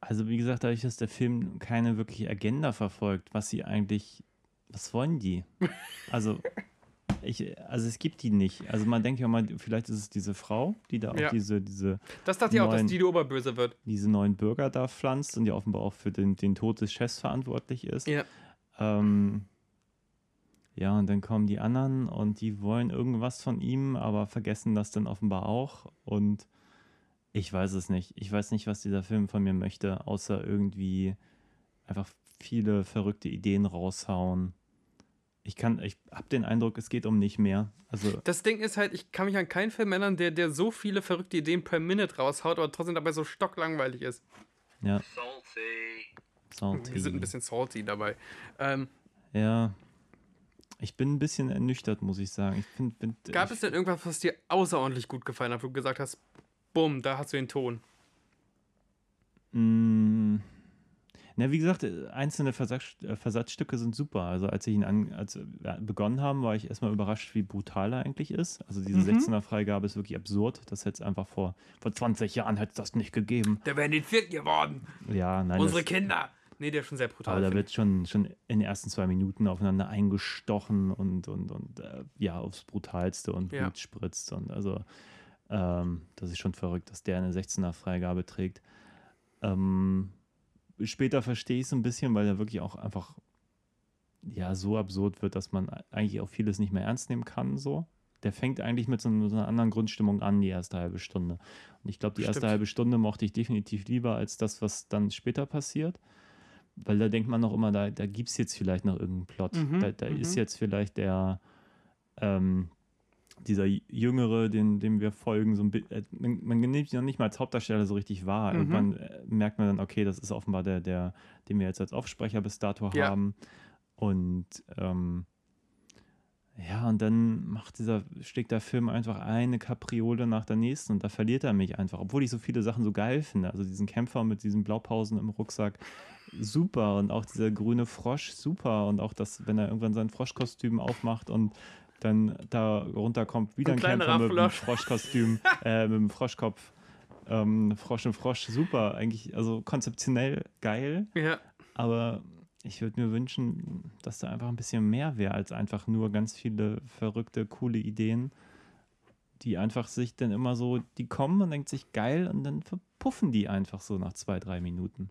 C: Also wie gesagt, dadurch, dass der Film keine wirkliche Agenda verfolgt, was sie eigentlich, was wollen die? *laughs* Also, ich, also es gibt die nicht. Also man denkt ja mal, vielleicht ist es diese Frau, die da auch
B: Ja.
C: diese, diese,
B: Das dachte ich auch, dass die die Oberböse wird.
C: diese neuen Bürger da pflanzt und die offenbar auch für den, den Tod des Chefs verantwortlich ist.
B: Ja.
C: Ähm, ja, und dann kommen die anderen und die wollen irgendwas von ihm, aber vergessen das dann offenbar auch. Und Ich weiß es nicht. Ich weiß nicht, was dieser Film von mir möchte, außer irgendwie einfach viele verrückte Ideen raushauen. Ich kann, ich habe den Eindruck, es geht um nicht mehr. Also
B: das Ding ist halt, ich kann mich an keinen Film erinnern, der, der so viele verrückte Ideen per Minute raushaut, aber trotzdem dabei so stocklangweilig ist.
C: Ja.
D: Salty.
C: Salty.
B: Wir sind ein bisschen salty dabei. Ähm,
C: Ja. Ich bin ein bisschen ernüchtert, muss ich sagen. Ich find, find,
B: gab
C: ich,
B: es denn irgendwas, was dir außerordentlich gut gefallen hat, wo du gesagt hast, bumm, da hast du den Ton?
C: Mm, Na, wie gesagt, äh, einzelne Versatz, äh, Versatzstücke sind super. Also als ich ihn an, als begonnen haben, war ich erstmal überrascht, wie brutal er eigentlich ist. Also diese
B: Mhm.
C: 16er-Freigabe ist wirklich absurd. Das hätte es einfach vor, vor 20 Jahren hätte es das nicht gegeben.
B: Der wäre in den vierten geworden.
C: Ja, nein.
B: Unsere Kinder. Nee, der ist schon sehr brutal.
C: aber da wird schon, schon in den ersten zwei Minuten aufeinander eingestochen und, und, und äh, ja, aufs Brutalste und
B: Ja.
C: Blut spritzt. Und also, ähm, das ist schon verrückt, dass der eine 16er-Freigabe trägt. Ähm, später verstehe ich es ein bisschen, weil er wirklich auch einfach ja, so absurd wird, dass man eigentlich auch vieles nicht mehr ernst nehmen kann. So. Der fängt eigentlich mit so, einer- so einer anderen Grundstimmung an, die erste halbe Stunde. Und ich glaube, die erste
B: Stimmt.
C: halbe Stunde mochte ich definitiv lieber als das, was dann später passiert. Weil da denkt man noch immer, da, da gibt es jetzt vielleicht noch irgendeinen Plot.
B: Mhm,
C: da da
B: mhm.
C: ist jetzt vielleicht der, ähm, dieser Jüngere, den, dem wir folgen, so ein äh, man, man nimmt ihn noch nicht mal als Hauptdarsteller so richtig wahr.
B: Mhm.
C: Irgendwann äh, merkt man dann, okay, das ist offenbar der, der, den wir jetzt als Aufsprecher bis dato
B: Ja.
C: haben. Und ähm, ja, und dann macht dieser, schlägt der Film einfach eine Kapriole nach der nächsten und da verliert er mich einfach, obwohl ich so viele Sachen so geil finde. Also diesen Kämpfer mit diesen Blaupausen im Rucksack, super. Und auch dieser grüne Frosch, super. Und auch das, wenn er irgendwann sein Froschkostüm aufmacht und dann da runterkommt, wieder
B: Ein
C: ein, Kämpfer mit einem
B: Frosch.
C: Froschkostüm, äh, mit einem Froschkopf. Ähm, Frosch und Frosch, super. Eigentlich, also konzeptionell geil.
B: Ja,
C: Aber ich würde mir wünschen, dass da einfach ein bisschen mehr wäre, als einfach nur ganz viele verrückte, coole Ideen, die einfach sich dann immer so, die kommen und denkt sich geil und dann verpuffen die einfach so nach zwei, drei Minuten.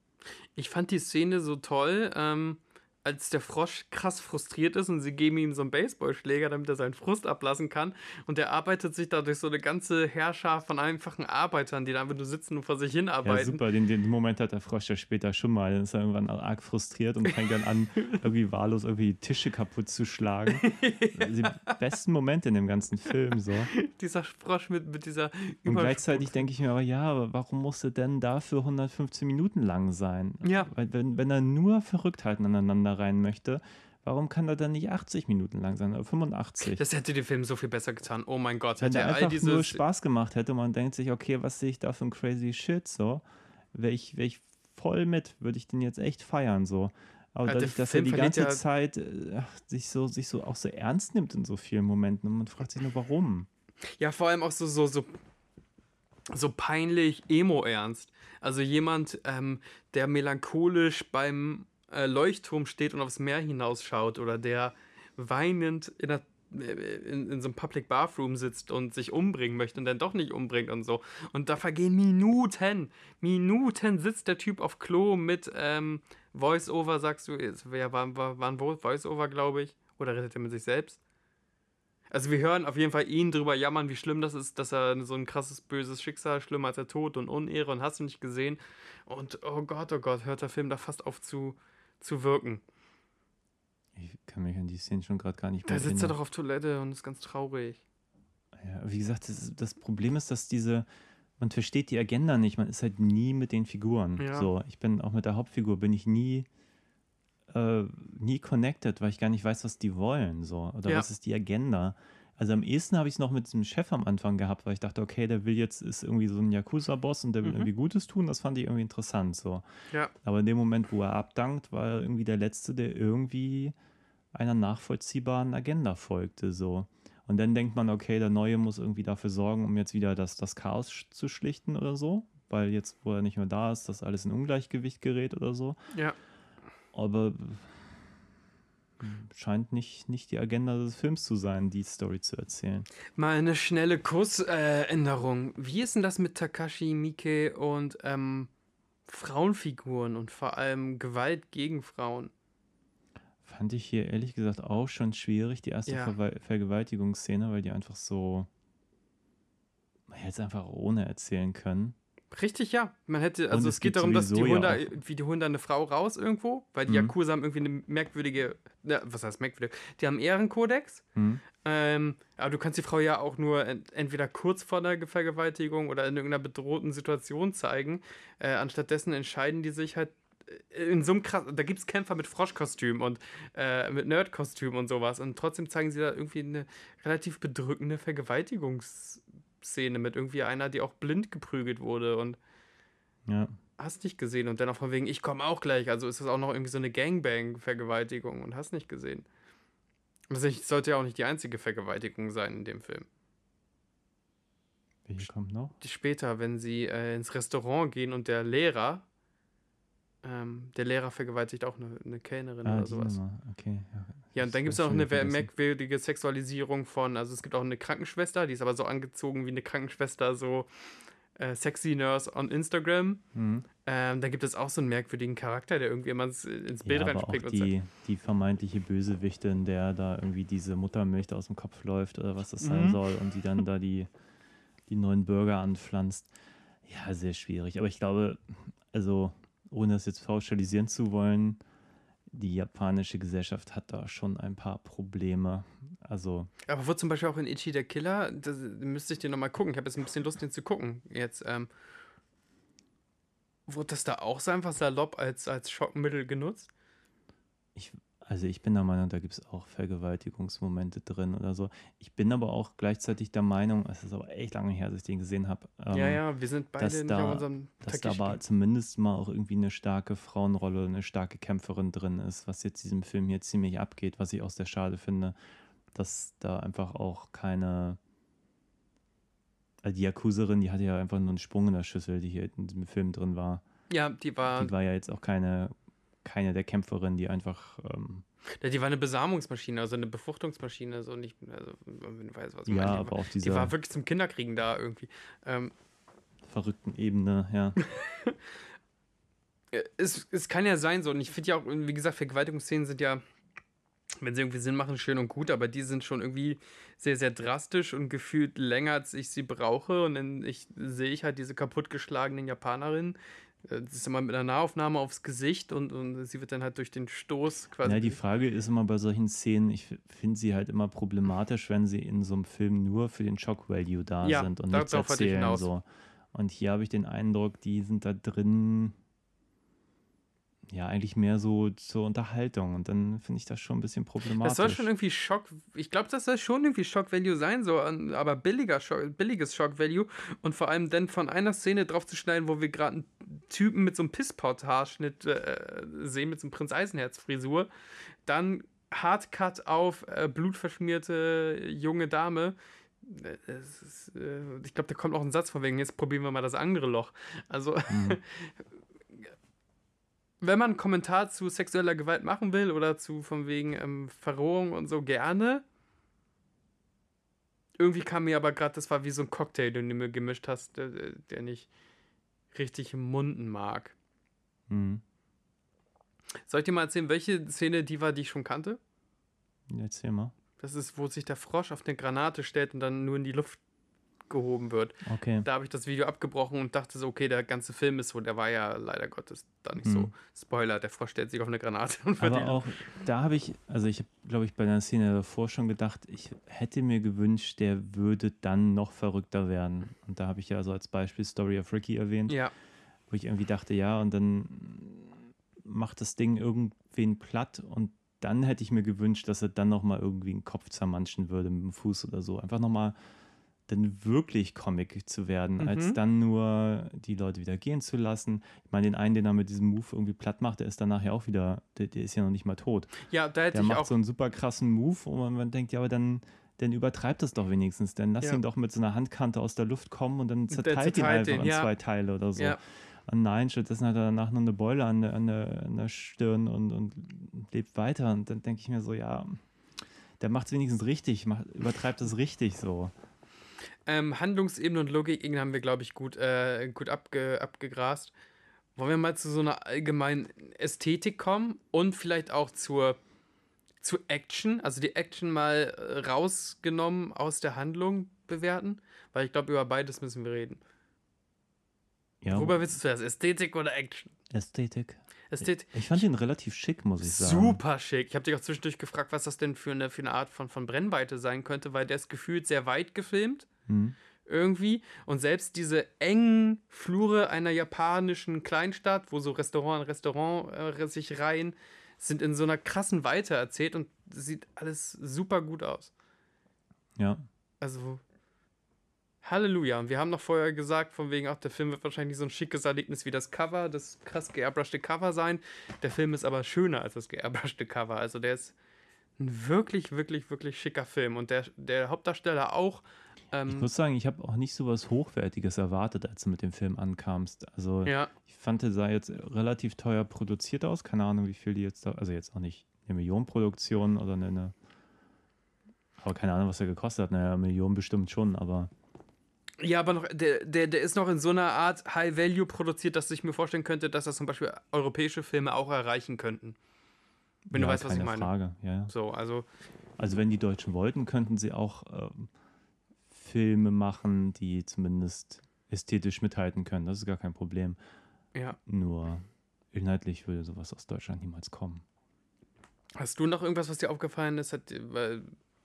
B: ich fand die Szene so toll, ähm, als der Frosch krass frustriert ist und sie geben ihm so einen Baseballschläger, damit er seinen Frust ablassen kann. Und er arbeitet sich da durch so eine ganze Herrschaft von einfachen Arbeitern, die da einfach nur sitzen und vor sich
C: Ja,
B: hinarbeiten.
C: super. Den, den Moment hat der Frosch ja später schon mal. Dann ist er irgendwann arg frustriert und fängt dann an, *laughs* irgendwie wahllos irgendwie Tische kaputt zu schlagen. *laughs* Die besten Momente in dem ganzen Film so.
B: Dieser Frosch mit, mit dieser
C: Und gleichzeitig denke ich mir aber, ja, aber warum musste denn dafür 115 Minuten lang sein?
B: Ja.
C: Weil wenn, wenn er nur Verrücktheiten aneinander rein möchte, warum kann er dann nicht 80 Minuten lang sein oder 85?
B: Das hätte dem Film so viel besser getan. Oh mein Gott,
C: wenn
B: hätte er all
C: einfach nur
B: dieses.
C: Spaß gemacht hätte und man denkt sich, okay, was sehe ich da für ein crazy Shit, so, wäre ich, wär ich voll mit, würde ich den jetzt echt feiern, so. Aber dadurch, dass
B: Film
C: er die ganze
B: ja-
C: Zeit äh, sich, so, sich so auch so ernst nimmt in so vielen Momenten und man fragt sich nur, warum?
B: Ja, vor allem auch so, so, so, so peinlich emo-ernst. Also jemand, ähm, der melancholisch beim äh, Leuchtturm steht und aufs Meer hinausschaut oder der weinend in, der, äh, in, in so einem Public Bathroom sitzt und sich umbringen möchte und dann doch nicht umbringt und so. Und da vergehen Minuten. Minuten sitzt der Typ auf Klo mit ähm, Voice-Over, sagst du. Wär- war, war, war ein Voice-Over, glaube ich. Oder redet er mit sich selbst? Also wir hören auf jeden Fall ihn drüber jammern, wie schlimm das ist, dass er so ein krasses, böses Schicksal, schlimmer als der Tod und Unehre und hast du nicht gesehen. Und oh Gott, oh Gott, hört der Film da fast auf zu, zu wirken.
C: Ich kann mich an die Szene schon gerade gar nicht
B: Da
C: mehr
B: sitzt er
C: erinnern.
B: doch auf Toilette und ist ganz traurig.
C: Ja, wie gesagt, das, das Problem ist, dass diese, man versteht die Agenda nicht, man ist halt nie mit den Figuren.
B: Ja.
C: So, ich bin auch mit der Hauptfigur, bin ich nie, äh, nie connected, weil ich gar nicht weiß, was die wollen, so, oder
B: Ja.
C: was ist die Agenda. Also am ehesten habe ich es noch mit diesem Chef am Anfang gehabt, weil ich dachte, okay, der will jetzt, ist irgendwie so ein Yakuza-Boss und der will
B: Mhm.
C: irgendwie Gutes tun, das fand ich irgendwie interessant, so.
B: Ja.
C: Aber in dem Moment, wo er abdankt, war er irgendwie der Letzte, der irgendwie einer nachvollziehbaren Agenda folgte. So. Und dann denkt man, okay, der Neue muss irgendwie dafür sorgen, um jetzt wieder das, das Chaos sch- zu schlichten oder so. Weil jetzt, wo er nicht mehr da ist, das alles in Ungleichgewicht gerät oder so.
B: Ja.
C: Aber scheint nicht, nicht die Agenda des Films zu sein, die Story zu erzählen.
B: Mal eine schnelle Kursänderung. Wie ist denn das mit Takashi, Miike und ähm, Frauenfiguren und vor allem Gewalt gegen Frauen?
C: Fand ich hier ehrlich gesagt auch schon schwierig, die erste
B: Ja.
C: Verwe- Vergewaltigungsszene, weil die einfach so man hätte es einfach ohne erzählen können.
B: Richtig, ja. Man hätte, also es, es geht darum, dass die holen, da, wie die da eine Frau raus irgendwo, weil die mhm. Yakuza haben irgendwie eine merkwürdige, na, was heißt merkwürdig? Die haben Ehrenkodex. Mhm. Ähm, aber du kannst die Frau ja auch nur entweder kurz vor der Vergewaltigung oder in irgendeiner bedrohten Situation zeigen. Äh, anstattdessen entscheiden die sich halt äh, in so einem krass, da gibt es Kämpfer mit Froschkostüm und äh, mit Nerdkostüm und sowas und trotzdem zeigen sie da irgendwie eine relativ bedrückende Vergewaltigungs- Szene mit irgendwie einer, die auch blind geprügelt wurde und
C: ja.
B: hast nicht gesehen und dann auch von wegen, ich komme auch gleich. Also ist das auch noch irgendwie so eine Gangbang-Vergewaltigung und hast nicht gesehen. Das sollte ja auch nicht die einzige Vergewaltigung sein in dem Film.
C: Welche kommt noch?
B: Später, wenn sie äh, ins Restaurant gehen und der Lehrer, ähm, der Lehrer vergewaltigt auch eine, eine Kellnerin ah, oder sowas.
C: Okay,
B: ja. Ja, und dann gibt es auch eine merkwürdige Sexualisierung von, also es gibt auch eine Krankenschwester, die ist aber so angezogen wie eine Krankenschwester, so äh, Sexy Nurse on Instagram. Mhm. Ähm, dann gibt es auch so einen merkwürdigen Charakter, der irgendwie immer ins, ins Bild ja, reinspringt.
C: Auch die, die vermeintliche Bösewichtin, der da irgendwie diese Muttermilch aus dem Kopf läuft oder was das mhm. sein soll und die dann da die, die neuen Burger anpflanzt. Ja, sehr schwierig. Aber ich glaube, also ohne das jetzt pauschalisieren zu wollen, die japanische Gesellschaft hat da schon ein paar Probleme. Also.
B: Aber wo zum Beispiel auch in Ichi der Killer, das müsste ich dir nochmal gucken. Ich habe jetzt ein bisschen Lust, den zu gucken. Jetzt, ähm, wurde das da auch so einfach salopp als, als Schockmittel genutzt?
C: Ich also ich bin der Meinung, da gibt es auch Vergewaltigungsmomente drin oder so. Ich bin aber auch gleichzeitig der Meinung, es ist aber echt lange her, dass ich den gesehen habe.
B: Ähm, ja, ja, wir sind beide
C: dass da, unserem Dass da aber zumindest mal auch irgendwie eine starke Frauenrolle, eine starke Kämpferin drin ist, was jetzt diesem Film hier ziemlich abgeht, was ich auch sehr schade finde, dass da einfach auch keine also die Yakuzerin, die hatte ja einfach nur einen Sprung in der Schüssel, die hier in diesem Film drin war.
B: Ja, die war.
C: Die war ja jetzt auch keine keine der Kämpferinnen, die einfach. Ähm,
B: ja, die war eine Besamungsmaschine, also eine Befruchtungsmaschine, so nicht, also wenn weiß, was
C: ja, meine. aber auf dieser
B: die war wirklich zum Kinderkriegen da irgendwie. Ähm,
C: verrückten Ebene, ja. *laughs*
B: es, es kann ja sein so, und ich finde ja auch, wie gesagt, Vergewaltigungsszenen sind ja, wenn sie irgendwie Sinn machen, schön und gut, aber die sind schon irgendwie sehr, sehr drastisch und gefühlt länger, als ich sie brauche. Und dann ich, sehe ich halt diese kaputtgeschlagenen Japanerinnen, äh, das ist immer mit einer Nahaufnahme aufs Gesicht und, und sie wird dann halt durch den Stoß quasi.
C: Ja, die Frage ist immer bei solchen Szenen, ich finde sie halt immer problematisch, wenn sie in so einem Film nur für den Shock Value da ja, sind und nichts erzählen. So. Und hier habe ich den Eindruck, die sind da drin ja, eigentlich mehr so zur Unterhaltung. Und dann finde ich das schon ein bisschen problematisch.
B: Das soll schon irgendwie Schock, ich glaube, das soll schon irgendwie Shock Value sein, so, aber billiger Schock, billiges Shock Value. Und vor allem dann von einer Szene drauf zu schneiden, wo wir gerade einen Typen mit so einem Pisspot-Haarschnitt äh, sehen, mit so einem Prinz Eisenherz-Frisur. Dann Hardcut auf äh, blutverschmierte junge Dame. Äh, ist, äh, ich glaube, da kommt auch ein Satz von wegen, jetzt probieren wir mal das andere Loch. Also, mhm. *laughs* wenn man einen Kommentar zu sexueller Gewalt machen will oder zu von wegen ähm, Verrohung und so gerne. Irgendwie kam mir aber gerade, das war wie so ein Cocktail, den du mir gemischt hast, der, der nicht richtig munden mag. Mhm. Soll ich dir mal erzählen, welche Szene die war, die ich schon kannte?
C: Erzähl mal.
B: Das ist, wo sich der Frosch auf eine Granate stellt und dann nur in die Luft gehoben wird.
C: Okay.
B: Da habe ich das Video abgebrochen und dachte so, okay, der ganze Film ist so, der war ja leider Gottes da nicht mhm. so. Spoiler, der Frosch stellt sich auf eine Granate und
C: Aber auch da habe ich, also ich habe, glaube ich, bei der Szene davor schon gedacht, ich hätte mir gewünscht, der würde dann noch verrückter werden. Und da habe ich ja so als Beispiel Story of Ricky erwähnt.
B: Ja.
C: Wo ich irgendwie dachte, ja, und dann macht das Ding irgendwen platt und dann hätte ich mir gewünscht, dass er dann nochmal irgendwie einen Kopf zermanschen würde mit dem Fuß oder so. Einfach nochmal dann wirklich Comic zu werden, mhm. als dann nur die Leute wieder gehen zu lassen. Ich meine, den einen, den er mit diesem Move irgendwie platt macht, der ist dann nachher auch wieder, der, der ist ja noch nicht mal tot.
B: Ja, da hätte
C: der
B: ich
C: macht
B: auch
C: so einen super krassen Move und man, man denkt, ja, aber dann, dann übertreibt das doch wenigstens. Dann lass ja. ihn doch mit so einer Handkante aus der Luft kommen und dann zerteilt, ihn einfach den, in ja. zwei Teile oder so. Ja. Und nein, stattdessen hat er danach nur eine Beule an der, an der, an der Stirn und, und lebt weiter. Und dann denke ich mir so, ja, der macht es wenigstens richtig, macht, übertreibt es richtig so.
B: Ähm, Handlungsebene und Logikebene haben wir, glaube ich, gut, äh, gut abge, abgegrast. Wollen wir mal zu so einer allgemeinen Ästhetik kommen und vielleicht auch zur, zur Action, also die Action mal äh, rausgenommen aus der Handlung bewerten? Weil ich glaube, über beides müssen wir reden.
C: Ja,
B: Worüber willst du zuerst? Ästhetik oder Action?
C: Ästhetik.
B: Ästhetik.
C: Ich fand ihn relativ schick, muss ich sagen.
B: Super schick. Ich habe dich auch zwischendurch gefragt, was das denn für eine, für eine Art von, von Brennweite sein könnte, weil der ist gefühlt sehr weit gefilmt.
C: Hm.
B: Irgendwie. Und selbst diese engen Flure einer japanischen Kleinstadt, wo so Restaurant an Restaurant äh, sich reihen, sind in so einer krassen Weite erzählt und sieht alles super gut aus.
C: Ja.
B: Also, Halleluja. Und wir haben noch vorher gesagt, von wegen, auch der Film wird wahrscheinlich so ein schickes Erlebnis wie das Cover, das krass geairbrushte Cover sein. Der Film ist aber schöner als das geairbrushte Cover. Also, der ist ein wirklich, wirklich, wirklich schicker Film. Und der, der Hauptdarsteller auch. Ähm,
C: Ich muss sagen, ich habe auch nicht so was Hochwertiges erwartet, als du mit dem Film ankamst. Also
B: ja,
C: ich fand, der sah jetzt relativ teuer produziert aus. Keine Ahnung, wie viel die jetzt da, also jetzt auch nicht eine Millionenproduktion oder eine, eine aber keine Ahnung, was er gekostet hat. Naja, Millionen bestimmt schon, aber
B: Ja, aber noch, der, der, der ist noch in so einer Art High Value produziert, dass ich mir vorstellen könnte, dass das zum Beispiel europäische Filme auch erreichen könnten. Wenn
C: ja,
B: du weißt, was ich meine.
C: Frage. Ja, ja.
B: So, also,
C: Also wenn die Deutschen wollten, könnten sie auch ähm, Filme machen, die zumindest ästhetisch mithalten können. Das ist gar kein Problem.
B: ja.
C: Nur inhaltlich würde sowas aus Deutschland niemals kommen.
B: Hast du noch irgendwas, was dir aufgefallen ist, hat,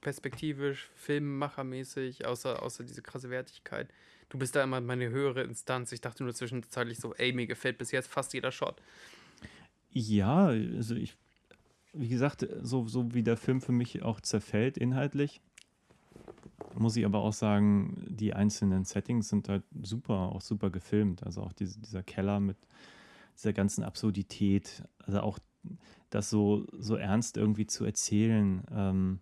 B: perspektivisch, filmmachermäßig, außer, außer diese krasse Wertigkeit? Du bist da immer meine höhere Instanz. Ich dachte nur zwischenzeitlich so, ey, mir gefällt bis jetzt fast jeder Shot.
C: Ja, also ich, wie gesagt, so, so wie der Film für mich auch zerfällt inhaltlich, muss ich aber auch sagen, die einzelnen Settings sind halt super, auch super gefilmt. Also auch diese, dieser Keller mit dieser ganzen Absurdität, also auch das so, so ernst irgendwie zu erzählen. Ähm,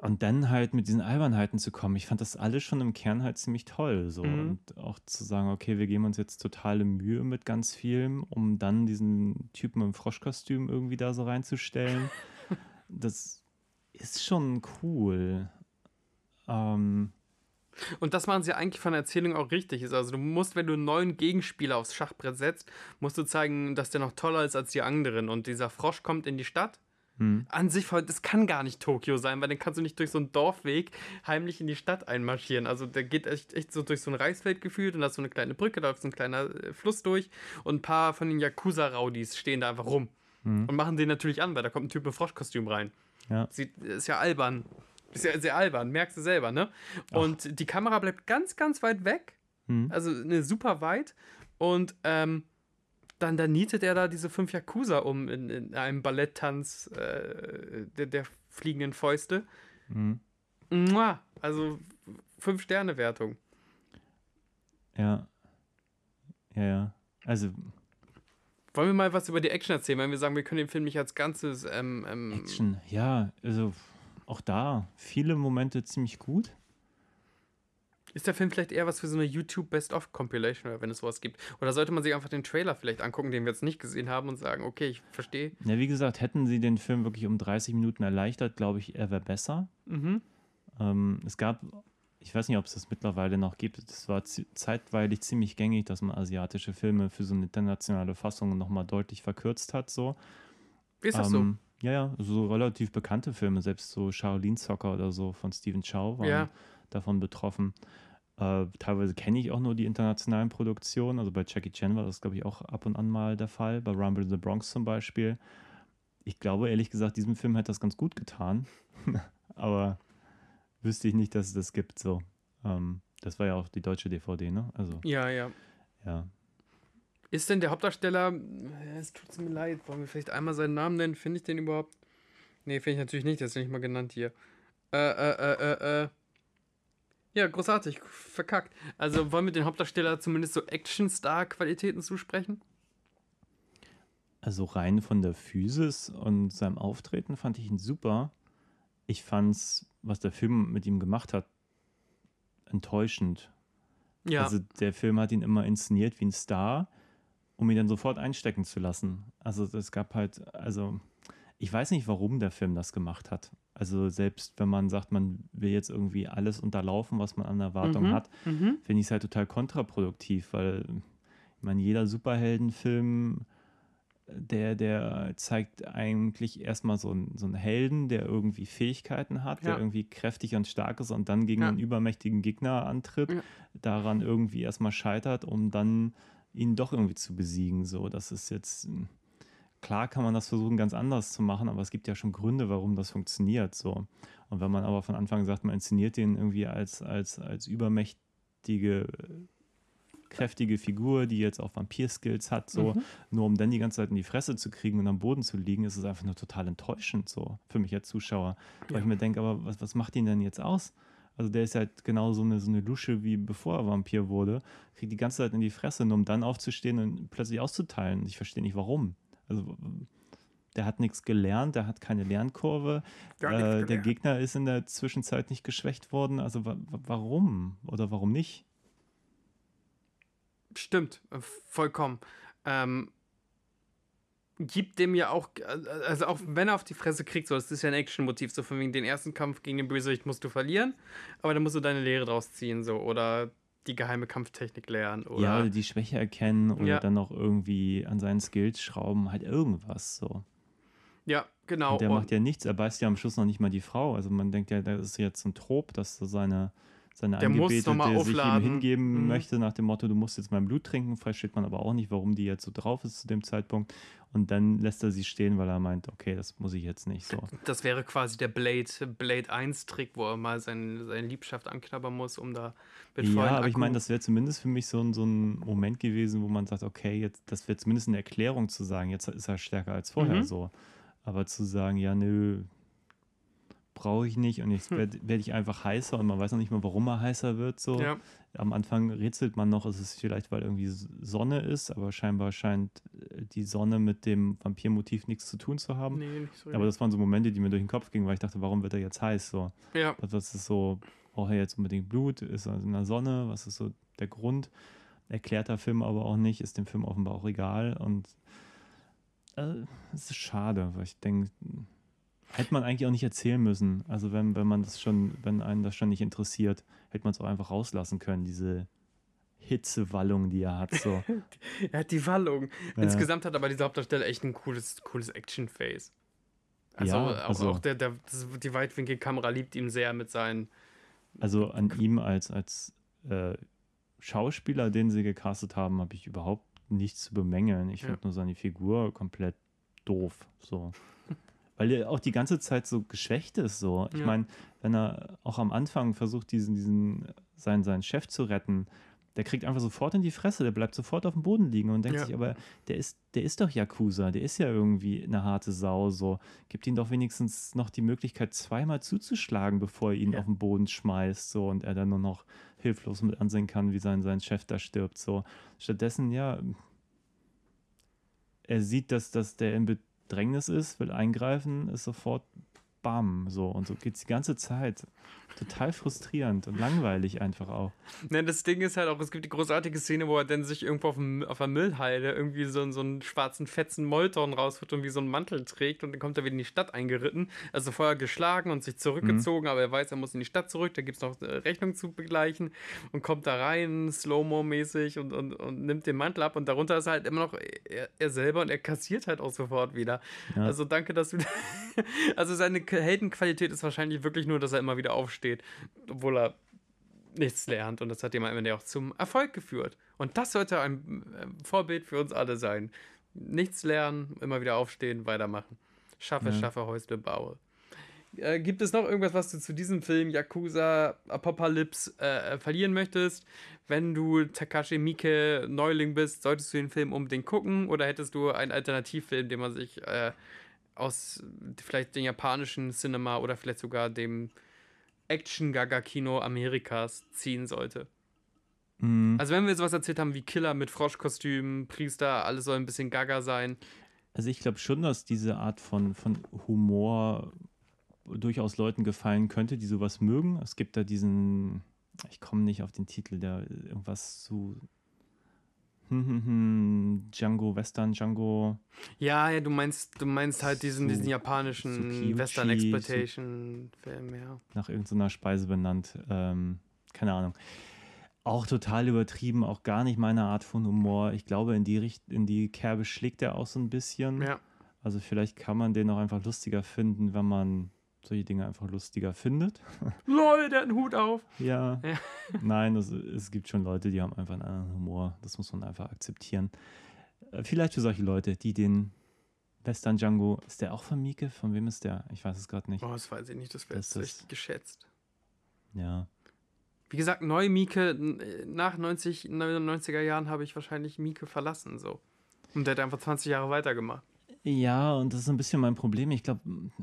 C: und dann halt mit diesen Albernheiten zu kommen. Ich fand das alles schon im Kern halt ziemlich toll. So.
B: Mhm.
C: Und auch zu sagen, okay, wir geben uns jetzt totale Mühe mit ganz vielem, um dann diesen Typen im Froschkostüm irgendwie da so reinzustellen. *laughs* das ist schon cool. Ähm,
B: Und das machen sie eigentlich von der Erzählung auch richtig ist. Also du musst, wenn du einen neuen Gegenspieler aufs Schachbrett setzt, musst du zeigen, dass der noch toller ist als die anderen. Und dieser Frosch kommt in die Stadt.
C: hm.
B: An sich, das kann gar nicht Tokio sein, weil dann kannst du nicht durch so einen Dorfweg heimlich in die Stadt einmarschieren. Also der geht echt, echt so durch so ein Reisfeld gefühlt und da ist so eine kleine Brücke, da läuft so ein kleiner äh, Fluss durch und ein paar von den Yakuza-Raudis stehen da einfach rum und machen den natürlich an, weil da kommt ein Typ im Froschkostüm rein.
C: Ja.
B: Sieht, ist ja albern. Ist ja sehr albern, merkst du selber, ne? Und die Kamera bleibt ganz, ganz weit weg.
C: Hm.
B: Also ne, super weit. Und ähm, dann, dann nietet er da diese fünf Yakuza um in, in einem Balletttanz äh, der, der fliegenden Fäuste.
C: Hm.
B: Mua! Also fünf Sterne Wertung.
C: Ja. Ja, ja. Also
B: Wollen wir mal was über die Action erzählen, weil wir sagen, wir können den Film nicht als Ganzes ähm, ähm,
C: Action, ja, also auch da viele Momente ziemlich gut.
B: Ist der Film vielleicht eher was für so eine YouTube Best-of-Compilation, oder wenn es sowas gibt? Oder sollte man sich einfach den Trailer vielleicht angucken, den wir jetzt nicht gesehen haben und sagen, okay, ich verstehe.
C: Ja, wie gesagt, hätten sie den Film wirklich um 30 Minuten erleichtert, glaube ich, er wäre besser.
B: Mhm.
C: Ähm, es gab, ich weiß nicht, ob es das mittlerweile noch gibt, es war zeitweilig ziemlich gängig, dass man asiatische Filme für so eine internationale Fassung nochmal deutlich verkürzt hat. So.
B: Ist das so?
C: Ähm, Ja, ja, so relativ bekannte Filme, selbst so Shaolin Soccer oder so von Stephen Chow waren
B: Ja.
C: davon betroffen. Äh, teilweise kenne ich auch nur die internationalen Produktionen. Also bei Jackie Chan war das, glaube ich, auch ab und an mal der Fall. Bei Rumble in the Bronx zum Beispiel. Ich glaube, ehrlich gesagt, diesem Film hat das ganz gut getan. *laughs* Aber wüsste ich nicht, dass es das gibt. So. Ähm, das war ja auch die deutsche DVD, ne? Also,
B: Ja, ja.
C: ja.
B: Ist denn der Hauptdarsteller, äh, es tut mir leid, wollen wir vielleicht einmal seinen Namen nennen? Finde ich den überhaupt? Nee, finde ich natürlich nicht, der ist nicht mal genannt hier. Äh, äh, äh, äh, äh. Ja, großartig, verkackt. Also wollen wir den Hauptdarsteller zumindest so Action-Star-Qualitäten zusprechen?
C: Also rein von der Physis und seinem Auftreten fand ich ihn super. Ich fand's, was der Film mit ihm gemacht hat, enttäuschend.
B: Ja,
C: Also der Film hat ihn immer inszeniert wie ein Star, um ihn dann sofort einstecken zu lassen. Also es gab halt, also ich weiß nicht, warum der Film das gemacht hat. Also selbst wenn man sagt, man will jetzt irgendwie alles unterlaufen, was man an Erwartung
B: Mhm,
C: hat,
B: mhm.
C: finde ich es halt total kontraproduktiv, weil ich meine, jeder Superheldenfilm der, der zeigt eigentlich erstmal so, einen, so einen Helden, der irgendwie Fähigkeiten hat, ja. der irgendwie kräftig und stark ist und dann gegen ja. einen übermächtigen Gegner antritt, ja. daran irgendwie erstmal scheitert, um dann ihn doch irgendwie zu besiegen. So, das ist jetzt hm, klar kann man das versuchen, ganz anders zu machen, aber es gibt ja schon Gründe, warum das funktioniert. So. Und wenn man aber von Anfang sagt, man inszeniert den irgendwie als, als, als übermächtige kräftige Figur, die jetzt auch Vampir-Skills hat, so, mhm. nur um dann die ganze Zeit in die Fresse zu kriegen und am Boden zu liegen, ist es einfach nur total enttäuschend, so, für mich als Zuschauer. Weil ja. ich mir denke, aber was, was macht ihn denn jetzt aus? Also der ist halt genau so eine, so eine Lusche, wie bevor er Vampir wurde, kriegt die ganze Zeit in die Fresse, nur um dann aufzustehen und plötzlich auszuteilen. Ich verstehe nicht, warum. Also der hat nichts gelernt, der hat keine Lernkurve. Äh, der Gegner ist in der Zwischenzeit nicht geschwächt worden. Also warum oder warum nicht?
B: Stimmt, äh, vollkommen. Ähm, gibt dem ja auch, äh, also auch wenn er auf die Fresse kriegt, so, das ist ja ein Action-Motiv, so von wegen den ersten Kampf gegen den Bösewicht musst du verlieren, aber dann musst du deine Lehre draus ziehen, so, oder die geheime Kampftechnik lernen, oder.
C: Ja, oder die Schwäche erkennen, oder ja. dann noch irgendwie an seinen Skills schrauben, halt irgendwas, so.
B: Ja, genau.
C: Und der und macht ja nichts, er beißt ja am Schluss noch nicht mal die Frau, also man denkt ja, das ist jetzt ein Trop, dass so seine seine der Angebetete sich ihm hingeben mhm. möchte, nach dem Motto, du musst jetzt mein Blut trinken. Versteht man aber auch nicht, warum die jetzt so drauf ist zu dem Zeitpunkt. Und dann lässt er sie stehen, weil er meint, okay, das muss ich jetzt nicht so.
B: Das wäre quasi der Blade, Blade 1-Trick, wo er mal sein, seine Liebschaft anknabbern muss, um da
C: mit Ja, aber ich meine, das wäre zumindest für mich so ein, so ein Moment gewesen, wo man sagt, okay, jetzt, das wäre zumindest eine Erklärung zu sagen, jetzt ist er stärker als vorher mhm. so. Aber zu sagen, ja, nö, brauche ich nicht und jetzt hm. werde werd ich einfach heißer und man weiß noch nicht mal, warum er heißer wird. So. Ja. Am Anfang rätselt man noch, ist es vielleicht, weil irgendwie Sonne ist, aber scheinbar scheint äh, die Sonne mit dem Vampirmotiv nichts zu tun zu haben. Nee, nicht so aber das waren so Momente, die mir durch den Kopf gingen, weil ich dachte, warum wird er jetzt heiß? So. Ja. Was ist so, braucht er jetzt unbedingt Blut? Ist er in der Sonne? Was ist so der Grund? Erklärt der Film aber auch nicht, ist dem Film offenbar auch egal und äh, es äh, ist schade, weil ich denke, Hätte man eigentlich auch nicht erzählen müssen. Also wenn, wenn man das schon, wenn einen das schon nicht interessiert, hätte man es auch einfach rauslassen können, diese Hitzewallung, die er hat. So. *laughs*
B: er hat die Wallung. Ja. Insgesamt hat aber dieser Hauptdarsteller echt ein cooles, cooles Action-Face. Also, ja, also auch, auch der, der, die Weitwinkelkamera liebt ihn sehr mit seinen.
C: Also an ihm als, als äh, Schauspieler, den sie gecastet haben, habe ich überhaupt nichts zu bemängeln. Ich ja. finde nur seine Figur komplett doof. So *laughs* weil er auch die ganze Zeit so geschwächt ist. So. Ich ja. meine, wenn er auch am Anfang versucht, diesen, diesen, seinen, seinen Chef zu retten, der kriegt einfach sofort in die Fresse, der bleibt sofort auf dem Boden liegen und denkt ja. sich, aber der ist, der ist doch Yakuza, der ist ja irgendwie eine harte Sau. So. Gibt ihm doch wenigstens noch die Möglichkeit, zweimal zuzuschlagen, bevor er ihn ja. auf den Boden schmeißt, so und er dann nur noch hilflos mit ansehen kann, wie sein, sein Chef da stirbt. So. Stattdessen, ja, er sieht, dass, dass der in Bedrängnis ist, will eingreifen, ist sofort bam, so und so geht es die ganze Zeit total frustrierend und langweilig einfach auch.
B: Ne, das Ding ist halt auch, es gibt die großartige Szene, wo er dann sich irgendwo auf, dem, auf der Müllhalde irgendwie so, so einen schwarzen Fetzen Molton rausholt und wie so einen Mantel trägt und dann kommt er wieder in die Stadt eingeritten. Also vorher geschlagen und sich zurückgezogen, mhm. aber er weiß, er muss in die Stadt zurück, da gibt es noch äh, Rechnung zu begleichen und kommt da rein, Slow-Mo-mäßig und, und, und nimmt den Mantel ab und darunter ist halt immer noch er, er selber und er kassiert halt auch sofort wieder. Ja. Also danke, dass du. *laughs* also seine Heldenqualität ist wahrscheinlich wirklich nur, dass er immer wieder aufsteht steht, obwohl er nichts lernt. Und das hat ihm am Ende auch zum Erfolg geführt. Und das sollte ein äh, Vorbild für uns alle sein. Nichts lernen, immer wieder aufstehen, weitermachen. Schaffe, ja. schaffe, Häusle, baue. Äh, gibt es noch irgendwas, was du zu diesem Film Yakuza Apocalypse äh, verlieren möchtest? Wenn du Takashi Miike Neuling bist, solltest du den Film unbedingt gucken oder hättest du einen Alternativfilm, den man sich äh, aus vielleicht dem japanischen Cinema oder vielleicht sogar dem Action-Gaga-Kino Amerikas ziehen sollte. Mhm. Also wenn wir sowas erzählt haben wie Killer mit Froschkostümen, Priester, alles soll ein bisschen Gaga sein.
C: Also ich glaube schon, dass diese Art von, von Humor durchaus Leuten gefallen könnte, die sowas mögen. Es gibt da diesen, ich komme nicht auf den Titel, der irgendwas zu hm, hm, hm, Django, Western, Django.
B: Ja, ja, du meinst, du meinst halt diesen, diesen japanischen Western Exploitation Film, ja.
C: Nach irgendeiner Speise benannt. Ähm, keine Ahnung. auch total übertrieben, auch gar nicht meine Art von Humor. Ich glaube, in die, Richt in die Kerbe schlägt er auch so ein bisschen.
B: Ja.
C: Also vielleicht kann man den auch einfach lustiger finden, wenn man solche Dinge einfach lustiger findet. *laughs*
B: Lol, der hat einen Hut auf.
C: Ja.
B: Ja.
C: Nein, es, es gibt schon Leute, die haben einfach einen anderen Humor. Das muss man einfach akzeptieren. Äh, Vielleicht für solche Leute, die den Western Django, ist der auch von Mieke? Von wem ist der? Ich weiß es gerade nicht.
B: Oh, das weiß ich nicht, das wäre
C: Das
B: jetzt
C: ist-
B: echt geschätzt.
C: Ja.
B: Wie gesagt, neue Mieke, äh, nach 90, 99er Jahren habe ich wahrscheinlich Mieke verlassen, so. Und der hat einfach 20 Jahre weitergemacht.
C: Ja, und das ist ein bisschen mein Problem. Ich glaube,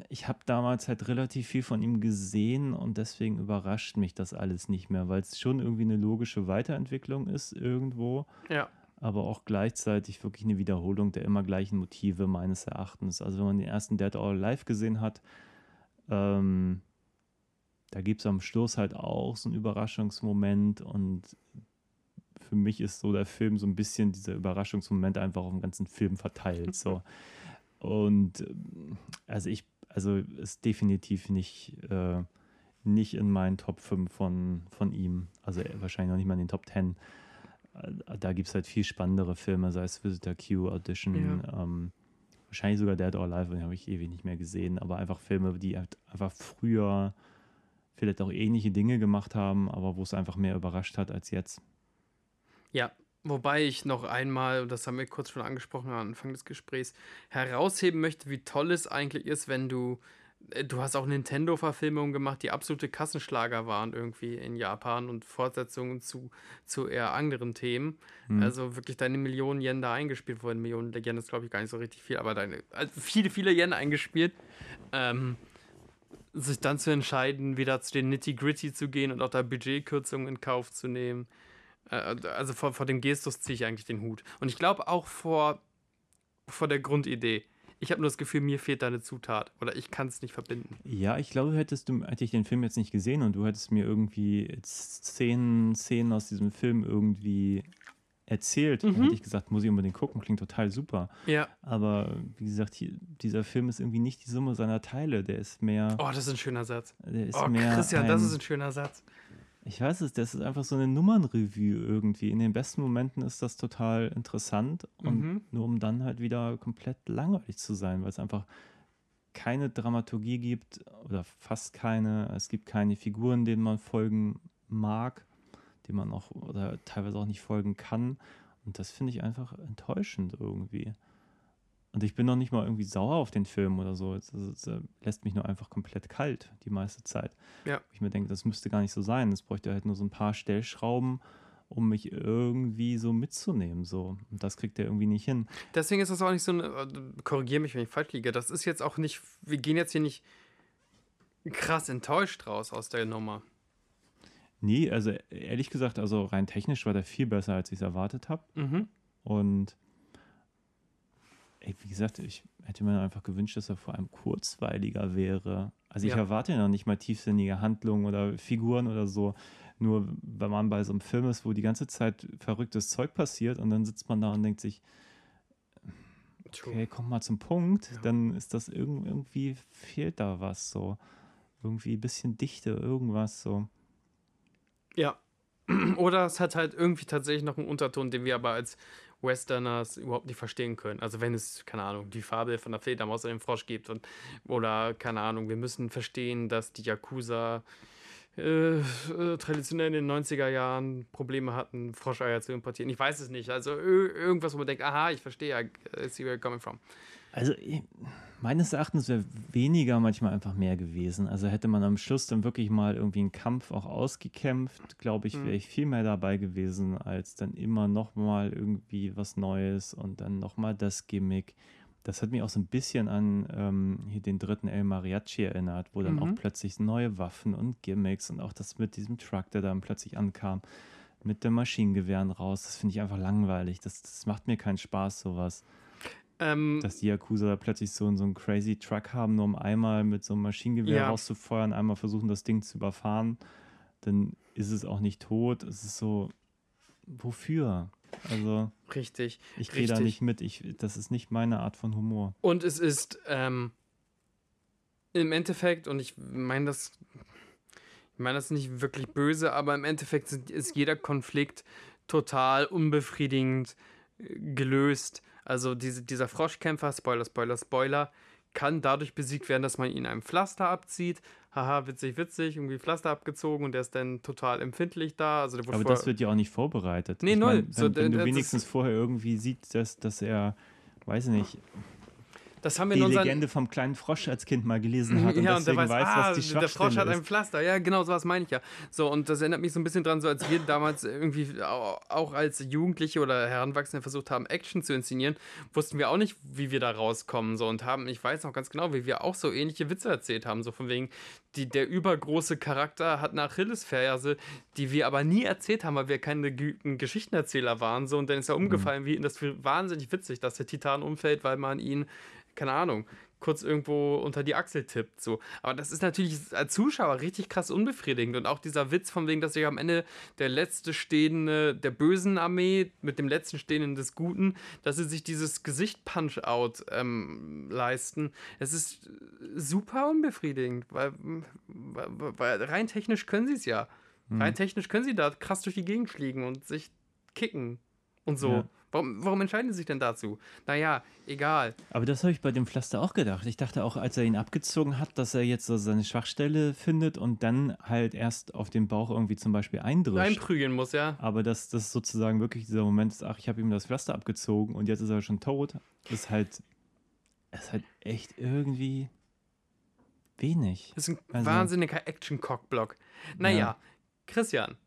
C: ich habe damals halt relativ viel von ihm gesehen und deswegen überrascht mich das alles nicht mehr, weil es schon irgendwie eine logische Weiterentwicklung ist irgendwo,
B: Ja.
C: aber auch gleichzeitig wirklich eine Wiederholung der immer gleichen Motive meines Erachtens. Also wenn man den ersten Dead or Alive gesehen hat, ähm, da gibt es am Schluss halt auch so einen Überraschungsmoment und für mich ist so der Film so ein bisschen dieser Überraschungsmoment einfach auf dem ganzen Film verteilt. So. *laughs* Und ähm, also ich, also ist definitiv nicht, äh, nicht in meinen Top 5 von, von ihm. Also wahrscheinlich noch nicht mal in den Top 10. Äh, Da gibt es halt viel spannendere Filme, sei es Visitor Q, Audition, ähm, wahrscheinlich sogar Dead or Alive, den habe ich ewig nicht mehr gesehen, aber einfach Filme, die halt einfach früher vielleicht auch ähnliche Dinge gemacht haben, aber wo es einfach mehr überrascht hat als jetzt.
B: Ja, wobei ich noch einmal, und das haben wir kurz schon angesprochen am Anfang des Gesprächs, herausheben möchte, wie toll es eigentlich ist, wenn du, äh, du hast auch Nintendo-Verfilmungen gemacht, die absolute Kassenschlager waren irgendwie in Japan und Fortsetzungen zu, zu eher anderen Themen.
C: Mhm.
B: Also wirklich deine Millionen Yen da eingespielt wurden. Millionen Yen ist, glaube ich, gar nicht so richtig viel, aber deine, also viele, viele Yen eingespielt. Ähm, sich dann zu entscheiden, wieder zu den Nitty-Gritty zu gehen und auch da Budgetkürzungen in Kauf zu nehmen. Äh, Also vor, vor dem Gestus ziehe ich eigentlich den Hut. Und ich glaube auch vor, vor der Grundidee. Ich habe nur das Gefühl, mir fehlt da eine Zutat oder ich kann es nicht verbinden.
C: Ja, ich glaube, hättest du, hätte ich den Film jetzt nicht gesehen und du hättest mir irgendwie Szenen, Szenen aus diesem Film irgendwie erzählt,
B: Mhm.
C: hätte ich gesagt, muss ich unbedingt gucken, klingt total super.
B: Ja.
C: Aber wie gesagt, hier, dieser Film ist irgendwie nicht die Summe seiner Teile. Der ist mehr.
B: Oh, das ist ein schöner Satz.
C: Der ist
B: Oh,
C: mehr
B: Christian, das
C: ein,
B: ist ein schöner Satz.
C: Ich weiß es, das ist einfach so eine Nummernrevue irgendwie. In den besten Momenten ist das total interessant und
B: Mhm.
C: nur um dann halt wieder komplett langweilig zu sein, weil es einfach keine Dramaturgie gibt oder fast keine. Es gibt keine Figuren, denen man folgen mag, denen man auch oder teilweise auch nicht folgen kann. Und das finde ich einfach enttäuschend irgendwie. Und ich bin noch nicht mal irgendwie sauer auf den Film oder so. Es, es, es lässt mich nur einfach komplett kalt die meiste Zeit.
B: Ja.
C: Ich mir denke, das müsste gar nicht so sein. Es bräuchte halt nur so ein paar Stellschrauben, um mich irgendwie so mitzunehmen. So. Und das kriegt er irgendwie nicht hin.
B: Deswegen ist das auch nicht so eine, korrigiere mich, wenn ich falsch liege, das ist jetzt auch nicht, wir gehen jetzt hier nicht krass enttäuscht raus aus der Nummer.
C: Nee, also ehrlich gesagt, also rein technisch war der viel besser, als ich es erwartet habe.
B: Mhm.
C: Und ey, wie gesagt, ich hätte mir einfach gewünscht, dass er vor allem kurzweiliger wäre. Also ich
B: Ja.
C: erwarte ja noch nicht mal tiefsinnige Handlungen oder Figuren oder so. Nur wenn man bei so einem Film ist, wo die ganze Zeit verrücktes Zeug passiert und dann sitzt man da und denkt sich, okay, komm mal zum Punkt,
B: Ja.
C: dann ist das irg irgendwie, fehlt da was so. Irgendwie ein bisschen Dichte, irgendwas so.
B: Ja. *clears throat* Oder es hat halt irgendwie tatsächlich noch einen Unterton, den wir aber als Westerners überhaupt nicht verstehen können. Also wenn es, keine Ahnung, die Fabel von der Fledermaus und dem Frosch gibt und oder keine Ahnung, wir müssen verstehen, dass die Yakuza äh, äh, traditionell in den 90er Jahren Probleme hatten, Froscheier zu importieren. Ich weiß es nicht. Also irgendwas, wo man denkt, aha, ich verstehe, I see where you're coming from.
C: Also meines Erachtens wäre weniger manchmal einfach mehr gewesen. Also hätte man am Schluss dann wirklich mal irgendwie einen Kampf auch ausgekämpft, glaube ich,
B: Mhm.
C: wäre ich viel mehr dabei gewesen, als dann immer noch mal irgendwie was Neues und dann noch mal das Gimmick. Das hat mich auch so ein bisschen an ähm, hier den dritten El Mariachi erinnert, wo dann
B: Mhm.
C: auch plötzlich neue Waffen und Gimmicks und auch das mit diesem Truck, der dann plötzlich ankam, mit den Maschinengewehren raus. Das finde ich einfach langweilig. Das, das macht mir keinen Spaß, sowas
B: Ähm,
C: dass die Yakuza da plötzlich so, so einen crazy Truck haben, nur um einmal mit so einem Maschinengewehr
B: Ja.
C: rauszufeuern, einmal versuchen, das Ding zu überfahren. Dann ist es auch nicht tot. Es ist so, wofür? Also,
B: richtig.
C: ich gehe da nicht mit. Ich, das ist nicht meine Art von Humor.
B: Und es ist ähm, im Endeffekt, und ich meine das, Ich meine, das nicht wirklich böse, aber im Endeffekt ist jeder Konflikt total unbefriedigend äh, gelöst. Also diese, dieser Froschkämpfer, Spoiler, Spoiler, Spoiler, kann dadurch besiegt werden, dass man ihn einem Pflaster abzieht. Haha, witzig, witzig, irgendwie Pflaster abgezogen und der ist dann total empfindlich da. Also
C: Aber das wird ja auch nicht vorbereitet.
B: Nee, null.
C: Mein, wenn, so, wenn du wenigstens vorher irgendwie siehst, dass, dass er, weiß ich nicht,
B: das haben wir
C: die
B: in unseren
C: Legende vom kleinen Frosch als Kind mal gelesen hat und
B: ja,
C: deswegen
B: und der weiß,
C: weiß,
B: ah,
C: was die
B: der Frosch hat ein Pflaster. Ja, genau, sowas meine ich ja. So, und das erinnert mich so ein bisschen dran, so als wir damals irgendwie auch als Jugendliche oder Heranwachsende versucht haben, Action zu inszenieren, wussten wir auch nicht, wie wir da rauskommen. So, und haben, ich weiß noch ganz genau, wie wir auch so ähnliche Witze erzählt haben. So von wegen, die, der übergroße Charakter hat eine Achillesferse, die wir aber nie erzählt haben, weil wir keine guten Geschichtenerzähler waren. So, und dann ist er umgefallen, mhm. wie, das wahnsinnig witzig, dass der Titan umfällt, weil man ihn keine Ahnung, kurz irgendwo unter die Achsel tippt. So. Aber das ist natürlich als Zuschauer richtig krass unbefriedigend. Und auch dieser Witz von wegen, dass sich am Ende der letzte Stehende der bösen Armee mit dem letzten Stehenden des Guten, dass sie sich dieses Gesicht-Punch-Out ähm, leisten. Es ist super unbefriedigend, weil, weil, weil rein technisch können sie es ja. Mhm. Rein technisch können sie da krass durch die Gegend fliegen und sich kicken und so. Ja. Warum, warum entscheiden sie sich denn dazu? Naja, egal.
C: Aber das habe ich bei dem Pflaster auch gedacht. Ich dachte auch, als er ihn abgezogen hat, dass er jetzt so seine Schwachstelle findet und dann halt erst auf den Bauch irgendwie zum Beispiel eindrückt.
B: Einprügeln muss, ja.
C: Aber dass das sozusagen wirklich dieser Moment ist, ach, ich habe ihm das Pflaster abgezogen und jetzt ist er schon tot, ist halt, ist halt echt irgendwie wenig.
B: Das ist ein also, wahnsinniger Action-Cockblock. Naja, ja. Christian,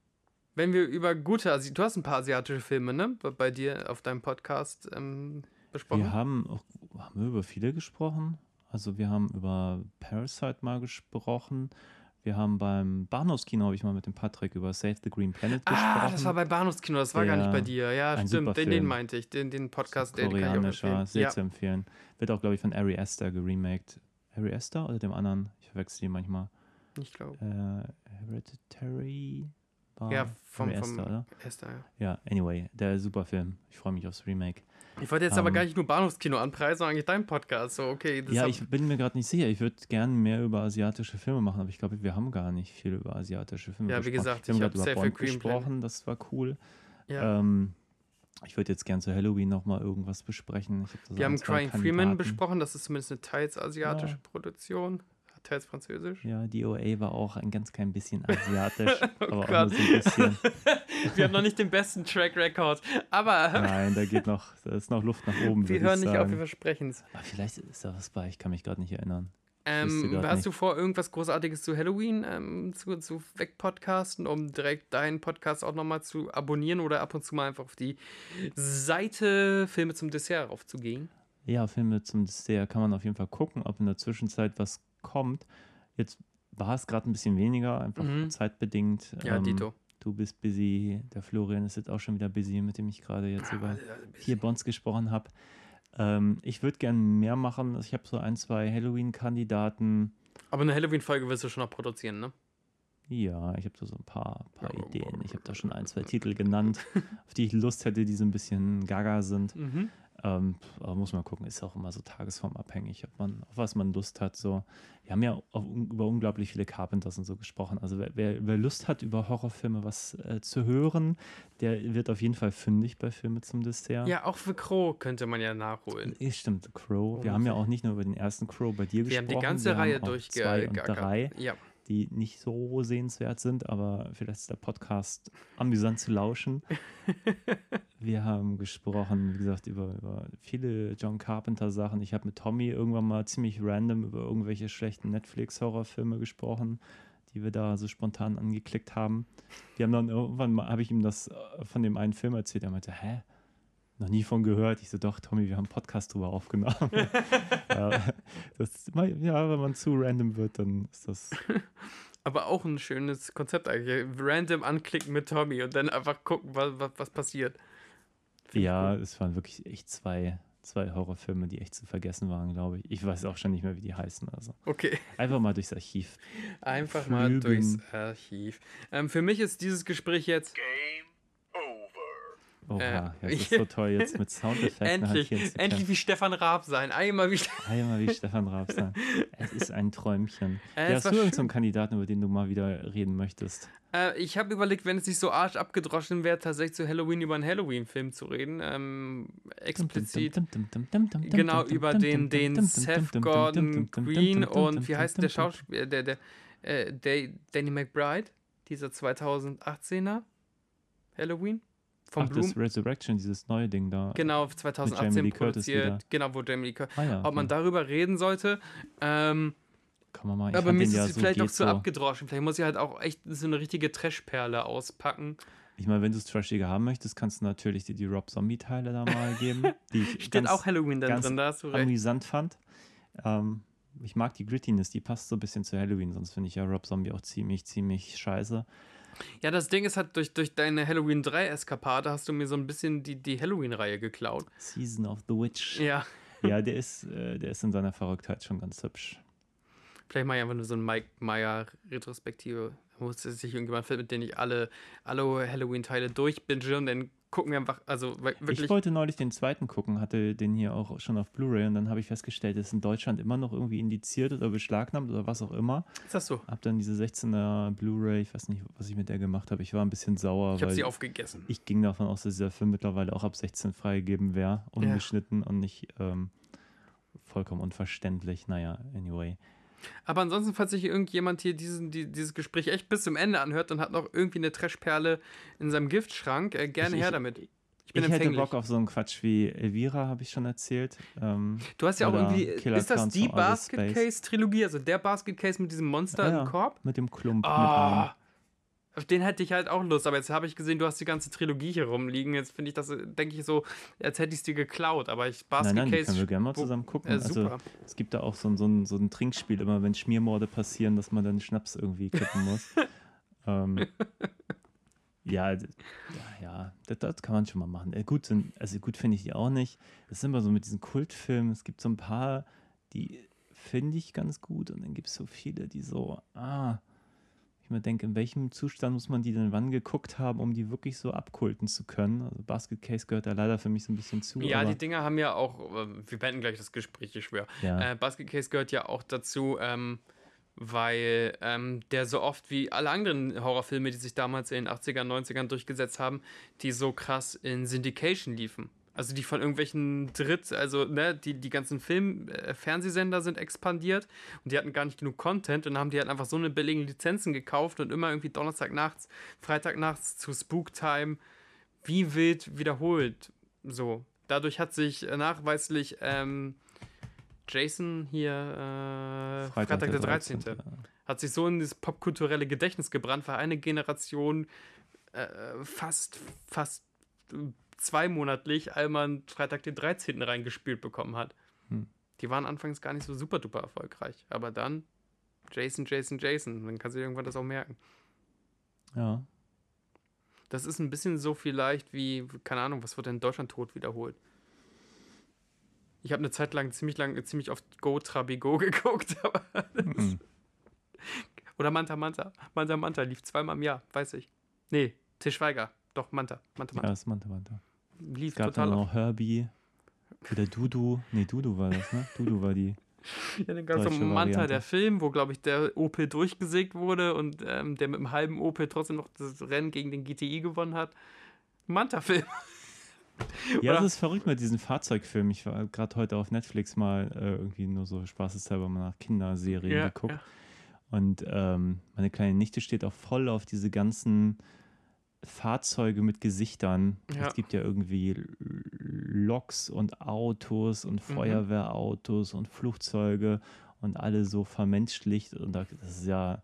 B: wenn wir über gute, also du hast ein paar asiatische Filme, ne, bei dir auf deinem Podcast ähm, besprochen.
C: Wir haben auch, haben wir über viele gesprochen. Also wir haben über Parasite mal gesprochen. Wir haben beim Bahnhofskino, habe ich mal mit dem Patrick über Save the Green Planet
B: ah, gesprochen. Ah, das war bei Bahnhofskino, das war gar nicht bei dir. Ja, stimmt, den, den, meinte ich, den, den Podcast,
C: den kann ich sehr ja. zu empfehlen. Wird auch, glaube ich, von Ari Aster geremaked. Ari Aster oder dem anderen? Ich verwechsel die manchmal.
B: Ich glaube.
C: Äh, Hereditary
B: war ja, vom, Esther, vom oder? Esther,
C: ja. Ja, anyway, der super Film. Ich freue mich aufs Remake.
B: Ich wollte jetzt um, aber ähm, gar nicht nur Bahnhofskino anpreisen, sondern eigentlich dein Podcast. So, okay,
C: ja, ich bin mir gerade nicht sicher. Ich würde gerne mehr über asiatische Filme machen, aber ich glaube, wir haben gar nicht viel über asiatische Filme
B: Ja, wie gesagt,
C: wir haben gerade über Bond gesprochen, das war cool. Ja. Ähm, ich würde jetzt gerne zu Halloween nochmal irgendwas besprechen.
B: wir haben Crying Freeman besprochen, das ist zumindest eine teils asiatische ja. Produktion teils Französisch.
C: Ja, die OA war auch ein ganz klein bisschen *laughs* asiatisch, oh aber Gott. auch nur so ein bisschen. *laughs*
B: Wir haben noch nicht den besten Track Record, aber. *laughs*
C: Nein, da geht noch, da ist noch Luft nach oben.
B: Wir hören nicht sagen. auf, wir versprechen es.
C: vielleicht ist da was bei, ich kann mich gerade nicht erinnern.
B: Ähm, hast nicht. du vor, irgendwas Großartiges zu Halloween ähm, zu, zu wegpodcasten, um direkt deinen Podcast auch nochmal zu abonnieren oder ab und zu mal einfach auf die Seite Filme zum Dessert aufzugehen?
C: Ja, Filme zum Dessert kann man auf jeden Fall gucken, ob in der Zwischenzeit was kommt. Jetzt war es gerade ein bisschen weniger, einfach mhm. zeitbedingt.
B: Ja, ähm, Dito.
C: Du bist busy, der Florian ist jetzt auch schon wieder busy, mit dem ich gerade jetzt über vier Bonds gesprochen habe. Ähm, ich würde gerne mehr machen. Also ich habe so ein, zwei Halloween-Kandidaten.
B: Aber eine Halloween-Folge wirst du schon noch produzieren, ne?
C: Ja, ich habe da so ein paar, paar Ideen. Ich habe da schon ein, zwei Titel genannt, auf die ich Lust hätte, die so ein bisschen gaga sind. Mhm. Ähm, aber muss man gucken, ist auch immer so tagesformabhängig, ob man, auf was man Lust hat. So. Wir haben ja auch über unglaublich viele Carpenters und so gesprochen. Also wer, wer, wer Lust hat, über Horrorfilme was äh, zu hören, der wird auf jeden Fall fündig bei Filme zum Dessert.
B: Ja, auch für Crow könnte man ja nachholen.
C: Ja, stimmt, Crow. Wir haben ja auch nicht nur über den ersten Crow bei dir wir gesprochen. Wir haben die ganze Reihe durchgegackert. Drei. Ja die nicht so sehenswert sind, aber vielleicht ist der Podcast amüsant zu lauschen. *laughs* Wir haben gesprochen, wie gesagt, über, über viele John Carpenter-Sachen. Ich habe mit Tommy irgendwann mal ziemlich random über irgendwelche schlechten Netflix-Horrorfilme gesprochen, die wir da so spontan angeklickt haben. Wir haben dann irgendwann mal, habe ich ihm das äh, von dem einen Film erzählt. Er meinte, hä? Noch nie von gehört. Ich so, doch, Tommy, wir haben einen Podcast drüber aufgenommen. *laughs* ja, das, ja, wenn man zu random wird, dann ist das. *laughs*
B: Aber auch ein schönes Konzept eigentlich. Random anklicken mit Tommy und dann einfach gucken, was, was, was passiert.
C: Find ja, cool. es waren wirklich echt zwei, zwei Horrorfilme, die echt zu vergessen waren, glaube ich. Ich weiß auch schon nicht mehr, wie die heißen. Also.
B: Okay.
C: Einfach mal durchs Archiv.
B: Einfach Flügen. mal durchs Archiv. Ähm, für mich ist dieses Gespräch jetzt. Game
C: Oha,
B: Äh,
C: ja, das ist so toll jetzt mit Soundeffekten.
B: endlich, endlich wie Stefan Raab sein. Einmal wie.
C: Einmal wie Stefan Raab sein. Es ist ein Träumchen.
B: Äh,
C: ja, hast du irgendeinen Kandidaten, über den du mal wieder reden möchtest?
B: Äh, ich habe überlegt, wenn es nicht so arsch abgedroschen wäre, tatsächlich zu Halloween über einen Halloween-Film zu reden. Ähm, explizit. Genau, über den, den Seth Gordon Green und wie heißt der Schauspieler, der, der, äh, der Danny McBride, dieser 2018er Halloween vom
C: Ach,
B: Bloom.
C: das Resurrection, dieses neue Ding da.
B: Genau,
C: Jamie
B: 2018
C: Lee Curtis
B: produziert.
C: wieder.
B: Genau, wo Jamie Lee Curtis.
C: Ah, ja,
B: Ob man darüber reden sollte. Ähm,
C: Kann man mal. Ich
B: aber mir ist
C: ja
B: es
C: so
B: vielleicht
C: geht
B: zu
C: so.
B: abgedroschen. Vielleicht muss ich halt auch echt so eine richtige Trashperle auspacken.
C: Ich meine, wenn du es trashiger haben möchtest, kannst du natürlich dir die Rob Zombie-Teile da mal geben, *laughs* die ich
B: Steht
C: ganz
B: auch Halloween dann drin, da hast du recht.
C: amüsant fand. Ähm, ich mag die Grittiness, die passt so ein bisschen zu Halloween, sonst finde ich ja Rob Zombie auch ziemlich, ziemlich scheiße.
B: Ja, das Ding ist halt, durch, durch deine Halloween 3-Eskapade hast du mir so ein bisschen die, die Halloween-Reihe geklaut.
C: Season of the Witch.
B: Ja,
C: Ja, der ist, äh, der ist in seiner Verrücktheit schon ganz hübsch.
B: vielleicht mache ich einfach nur so eine Mike Meyer-Retrospektive. Muss sich irgendjemand finden, mit dem ich alle, alle Halloween-Teile durchbinge und dann gucken wir einfach, also we-
C: Ich
B: wirklich.
C: wollte neulich den zweiten gucken, hatte den hier auch schon auf Blu-ray und dann habe ich festgestellt, ist in Deutschland immer noch irgendwie indiziert oder beschlagnahmt oder was auch immer.
B: Ist das so?
C: Hab dann diese 16er Blu-ray, ich weiß nicht, was ich mit der gemacht habe. Ich war ein bisschen sauer,
B: Ich habe sie aufgegessen.
C: ich ging davon aus, dass dieser Film mittlerweile auch ab 16 freigegeben wäre, ungeschnitten und nicht ähm, vollkommen unverständlich. Naja, anyway.
B: Aber ansonsten, falls sich irgendjemand hier diesen, die, dieses Gespräch echt bis zum Ende anhört und hat noch irgendwie eine Trashperle in seinem Giftschrank, äh, gerne
C: Ich-
B: her
C: ich-
B: damit. Ich
C: Ich,
B: bin
C: hätte
B: empfänglich.
C: Bock auf so einen Quatsch wie Elvira, habe ich schon erzählt. Ähm,
B: Du hast ja auch irgendwie,
C: Killer
B: ist das
C: Clowns
B: die Basket. Case Trilogie, also der Basket Case mit diesem Monster
C: ja,
B: im Korb?
C: mit dem Klump. allem.
B: Auf den hätte ich halt auch Lust, aber jetzt habe ich gesehen, du hast die ganze Trilogie hier rumliegen. Jetzt finde ich das, äh, denke ich so, als hätte ich es dir geklaut, aber ich Basket
C: Nein, nein,
B: Case.
C: können wir gerne mal zusammen gucken.
B: äh,
C: also,
B: super.
C: es gibt da auch so ein, so, ein, so ein Trinkspiel, immer wenn Schmiermorde passieren, dass man dann Schnaps irgendwie kippen muss. *laughs* ähm, ja, ja, ja das, das kann man schon mal machen. Äh, gut, sind, also gut finde ich die auch nicht. Das ist immer so mit diesen Kultfilmen. Es gibt so ein paar, die finde ich ganz gut und dann gibt es so viele, die so, ah, ich mir denke, in welchem Zustand muss man die denn wann geguckt haben, um die wirklich so abkulten zu können? Also Basket Case gehört da leider für mich so ein bisschen zu.
B: Ja, die Dinger haben ja auch, äh, wir beenden gleich das Gespräch, ich schwöre.
C: ja.
B: Äh, Basket Case gehört ja auch dazu, ähm, weil ähm, der so oft wie alle anderen Horrorfilme, die sich damals in den 80ern, 90ern durchgesetzt haben, die so krass in Syndication liefen. Also die von irgendwelchen Dritt, also ne, die, die ganzen Film, äh, Fernsehsender sind expandiert und die hatten gar nicht genug Content und haben die halt einfach so eine billigen Lizenzen gekauft und immer irgendwie Donnerstag nachts, Freitag nachts zu Spooktime wie wild wiederholt. So. Dadurch hat sich nachweislich ähm, Jason hier äh, Freitag, der 13. hat sich so in das popkulturelle Gedächtnis gebrannt, weil eine Generation äh, fast, fast zweimonatlich einmal Freitag den 13. reingespielt bekommen hat.
C: Hm.
B: Die waren anfangs gar nicht so super duper erfolgreich, aber dann Jason, Jason, Jason, dann kannst du irgendwann das auch merken.
C: Ja.
B: Das ist ein bisschen so vielleicht wie, keine Ahnung, was wird denn in Deutschland tot wiederholt? Ich habe eine Zeit lang ziemlich lang, ziemlich oft Go Trabigo *laughs* geguckt, aber
C: Mhm. *laughs*
B: oder Manta Manta. Manta Manta lief zweimal im Jahr, weiß ich. Nee, Til Schweiger. Doch, Manta. Manta
C: Ja,
B: Manta.
C: das Manta Manta.
B: Lief
C: Es gab
B: total
C: dann noch Herbie oder Dudu. Nee, Dudu war das, ne? Dudu war die. *laughs*
B: Ja, dann gab es
C: deutsche
B: Manta, der Film, wo, glaube ich, der Opel durchgesägt wurde und ähm, der mit einem halben Opel trotzdem noch das Rennen gegen den GTI gewonnen hat. Manta-Film. *laughs*
C: Ja, das ist verrückt mit diesen Fahrzeugfilmen. Ich war gerade heute auf Netflix mal äh, irgendwie nur so spaßeshalber mal nach Kinderserien
B: Ja,
C: geguckt.
B: ja.
C: Und ähm, meine kleine Nichte steht auch voll auf diese ganzen Fahrzeuge mit Gesichtern.
B: Ja.
C: Es gibt ja irgendwie Loks und Autos und
B: Mhm.
C: Feuerwehrautos und Flugzeuge und alle so vermenschlicht. Und da- das ist ja,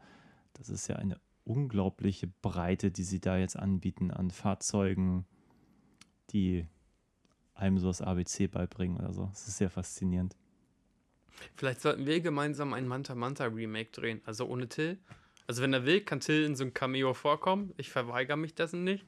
C: das ist ja eine unglaubliche Breite, die sie da jetzt anbieten an Fahrzeugen, die einem so das ABC beibringen oder so. Das ist sehr faszinierend.
B: Vielleicht sollten wir gemeinsam ein Manta Manta Remake drehen. Also ohne Till. Also wenn er will, kann Till in so einem Cameo vorkommen. Ich verweigere mich dessen nicht.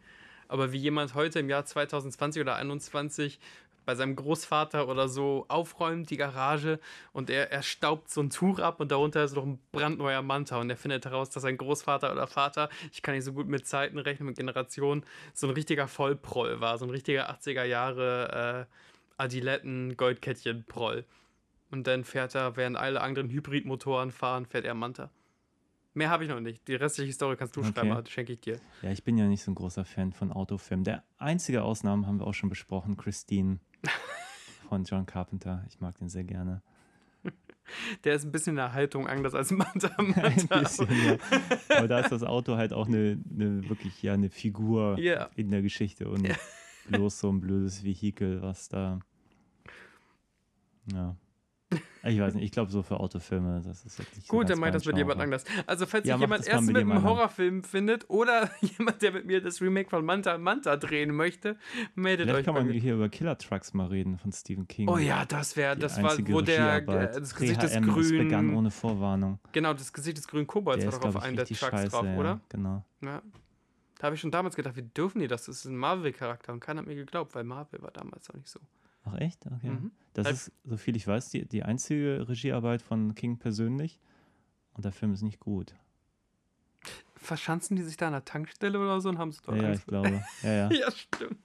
B: Aber wie jemand heute im Jahr 2020 oder 2021 bei seinem Großvater oder so aufräumt, die Garage, und er, er staubt so ein Tuch ab und darunter ist noch ein brandneuer Manta und er findet heraus, dass sein Großvater oder Vater, ich kann nicht so gut mit Zeiten rechnen, mit Generationen, so ein richtiger Vollproll war, so ein richtiger 80er Jahre äh, Adiletten-Goldkettchen-Proll. Und dann fährt er, während alle anderen Hybridmotoren fahren, fährt er Manta. Mehr habe ich noch nicht. Die restliche Story kannst du okay. schreiben, das schenke ich dir.
C: Ja, ich bin ja nicht so ein großer Fan von Autofilmen. Der einzige Ausnahme haben wir auch schon besprochen, Christine *laughs* von John Carpenter. Ich mag den sehr gerne. *laughs*
B: Der ist ein bisschen in der Haltung anders als *laughs* Manta. Manta.
C: ein bisschen, ja. Aber da ist das Auto halt auch eine, eine wirklich ja eine Figur yeah. in der Geschichte und bloß so ein blödes Vehikel, was da ja ich weiß nicht, ich glaube so für Autofilme, das ist wirklich
B: Gut, dann meint das mit jemand anders. Also falls ja, sich jemand erst mit, einem Horrorfilm findet oder *laughs* jemand, der mit mir das Remake von Manta Manta drehen möchte, meldet
C: Vielleicht euch. kann man hier über Killer Trucks mal reden von Stephen King.
B: Oh ja, das wäre, das war, wo der, das Gesicht des grünen...
C: begann ohne Vorwarnung.
B: Genau, das Gesicht des grünen Kobolds war doch auf einem der Trucks scheiße, drauf, oder? Ja,
C: genau.
B: Ja. Da habe ich schon damals gedacht, wie dürfen die das? Das ist ein Marvel-Charakter und keiner hat mir geglaubt, weil Marvel war damals auch nicht so.
C: Ach echt? Okay. Mhm. Das ist, so viel ich weiß, die, die einzige Regiearbeit von King persönlich. Und der Film ist nicht gut.
B: Verschanzen die sich da an der Tankstelle oder so und haben es
C: dort Ja, ich glaube. Ja, ja. *laughs*
B: ja stimmt.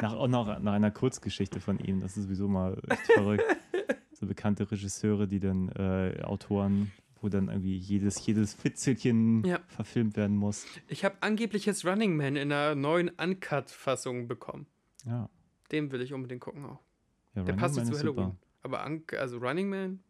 C: Nach, auch noch nach einer Kurzgeschichte von ihm. Das ist sowieso mal echt verrückt. *laughs* so bekannte Regisseure, die dann äh, Autoren wo dann irgendwie jedes, jedes Fitzelchen ja. verfilmt werden muss.
B: Ich habe angeblich jetzt Running Man in einer neuen Uncut-Fassung bekommen.
C: Ja.
B: Den will ich unbedingt gucken auch.
C: Ja,
B: der passt zu Halloween. Super. Aber also Running Man.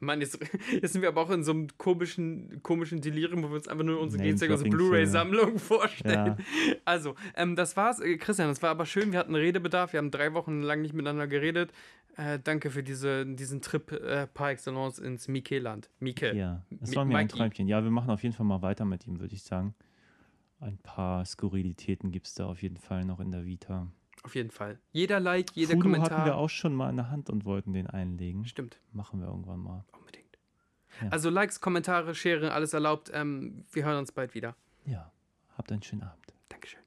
B: Mann, jetzt, *laughs* jetzt sind wir aber auch in so einem komischen, komischen Delirium, wo wir uns einfach nur unsere Gegenstände, unsere Blu-ray-Sammlung *laughs* vorstellen. Ja. Also, ähm, das war's, äh, Christian, das war aber schön. Wir hatten Redebedarf. Wir haben drei Wochen lang nicht miteinander geredet. Äh, danke für diese, diesen Trip äh, par excellence ins Mike-Land. Mike.
C: Ja, es war mir ein Träumchen. Ja, wir machen auf jeden Fall mal weiter mit ihm, würde ich sagen. Ein paar Skurrilitäten gibt es da auf jeden Fall noch in der Vita.
B: Auf jeden Fall. Jeder Like, jeder
C: Fudo
B: Kommentar.
C: hatten wir auch schon mal in der Hand und wollten den einlegen.
B: Stimmt.
C: Machen wir irgendwann mal.
B: Unbedingt. Ja. Also Likes, Kommentare, Share, alles erlaubt. Ähm, wir hören uns bald wieder.
C: Ja. Habt einen schönen Abend.
B: Dankeschön.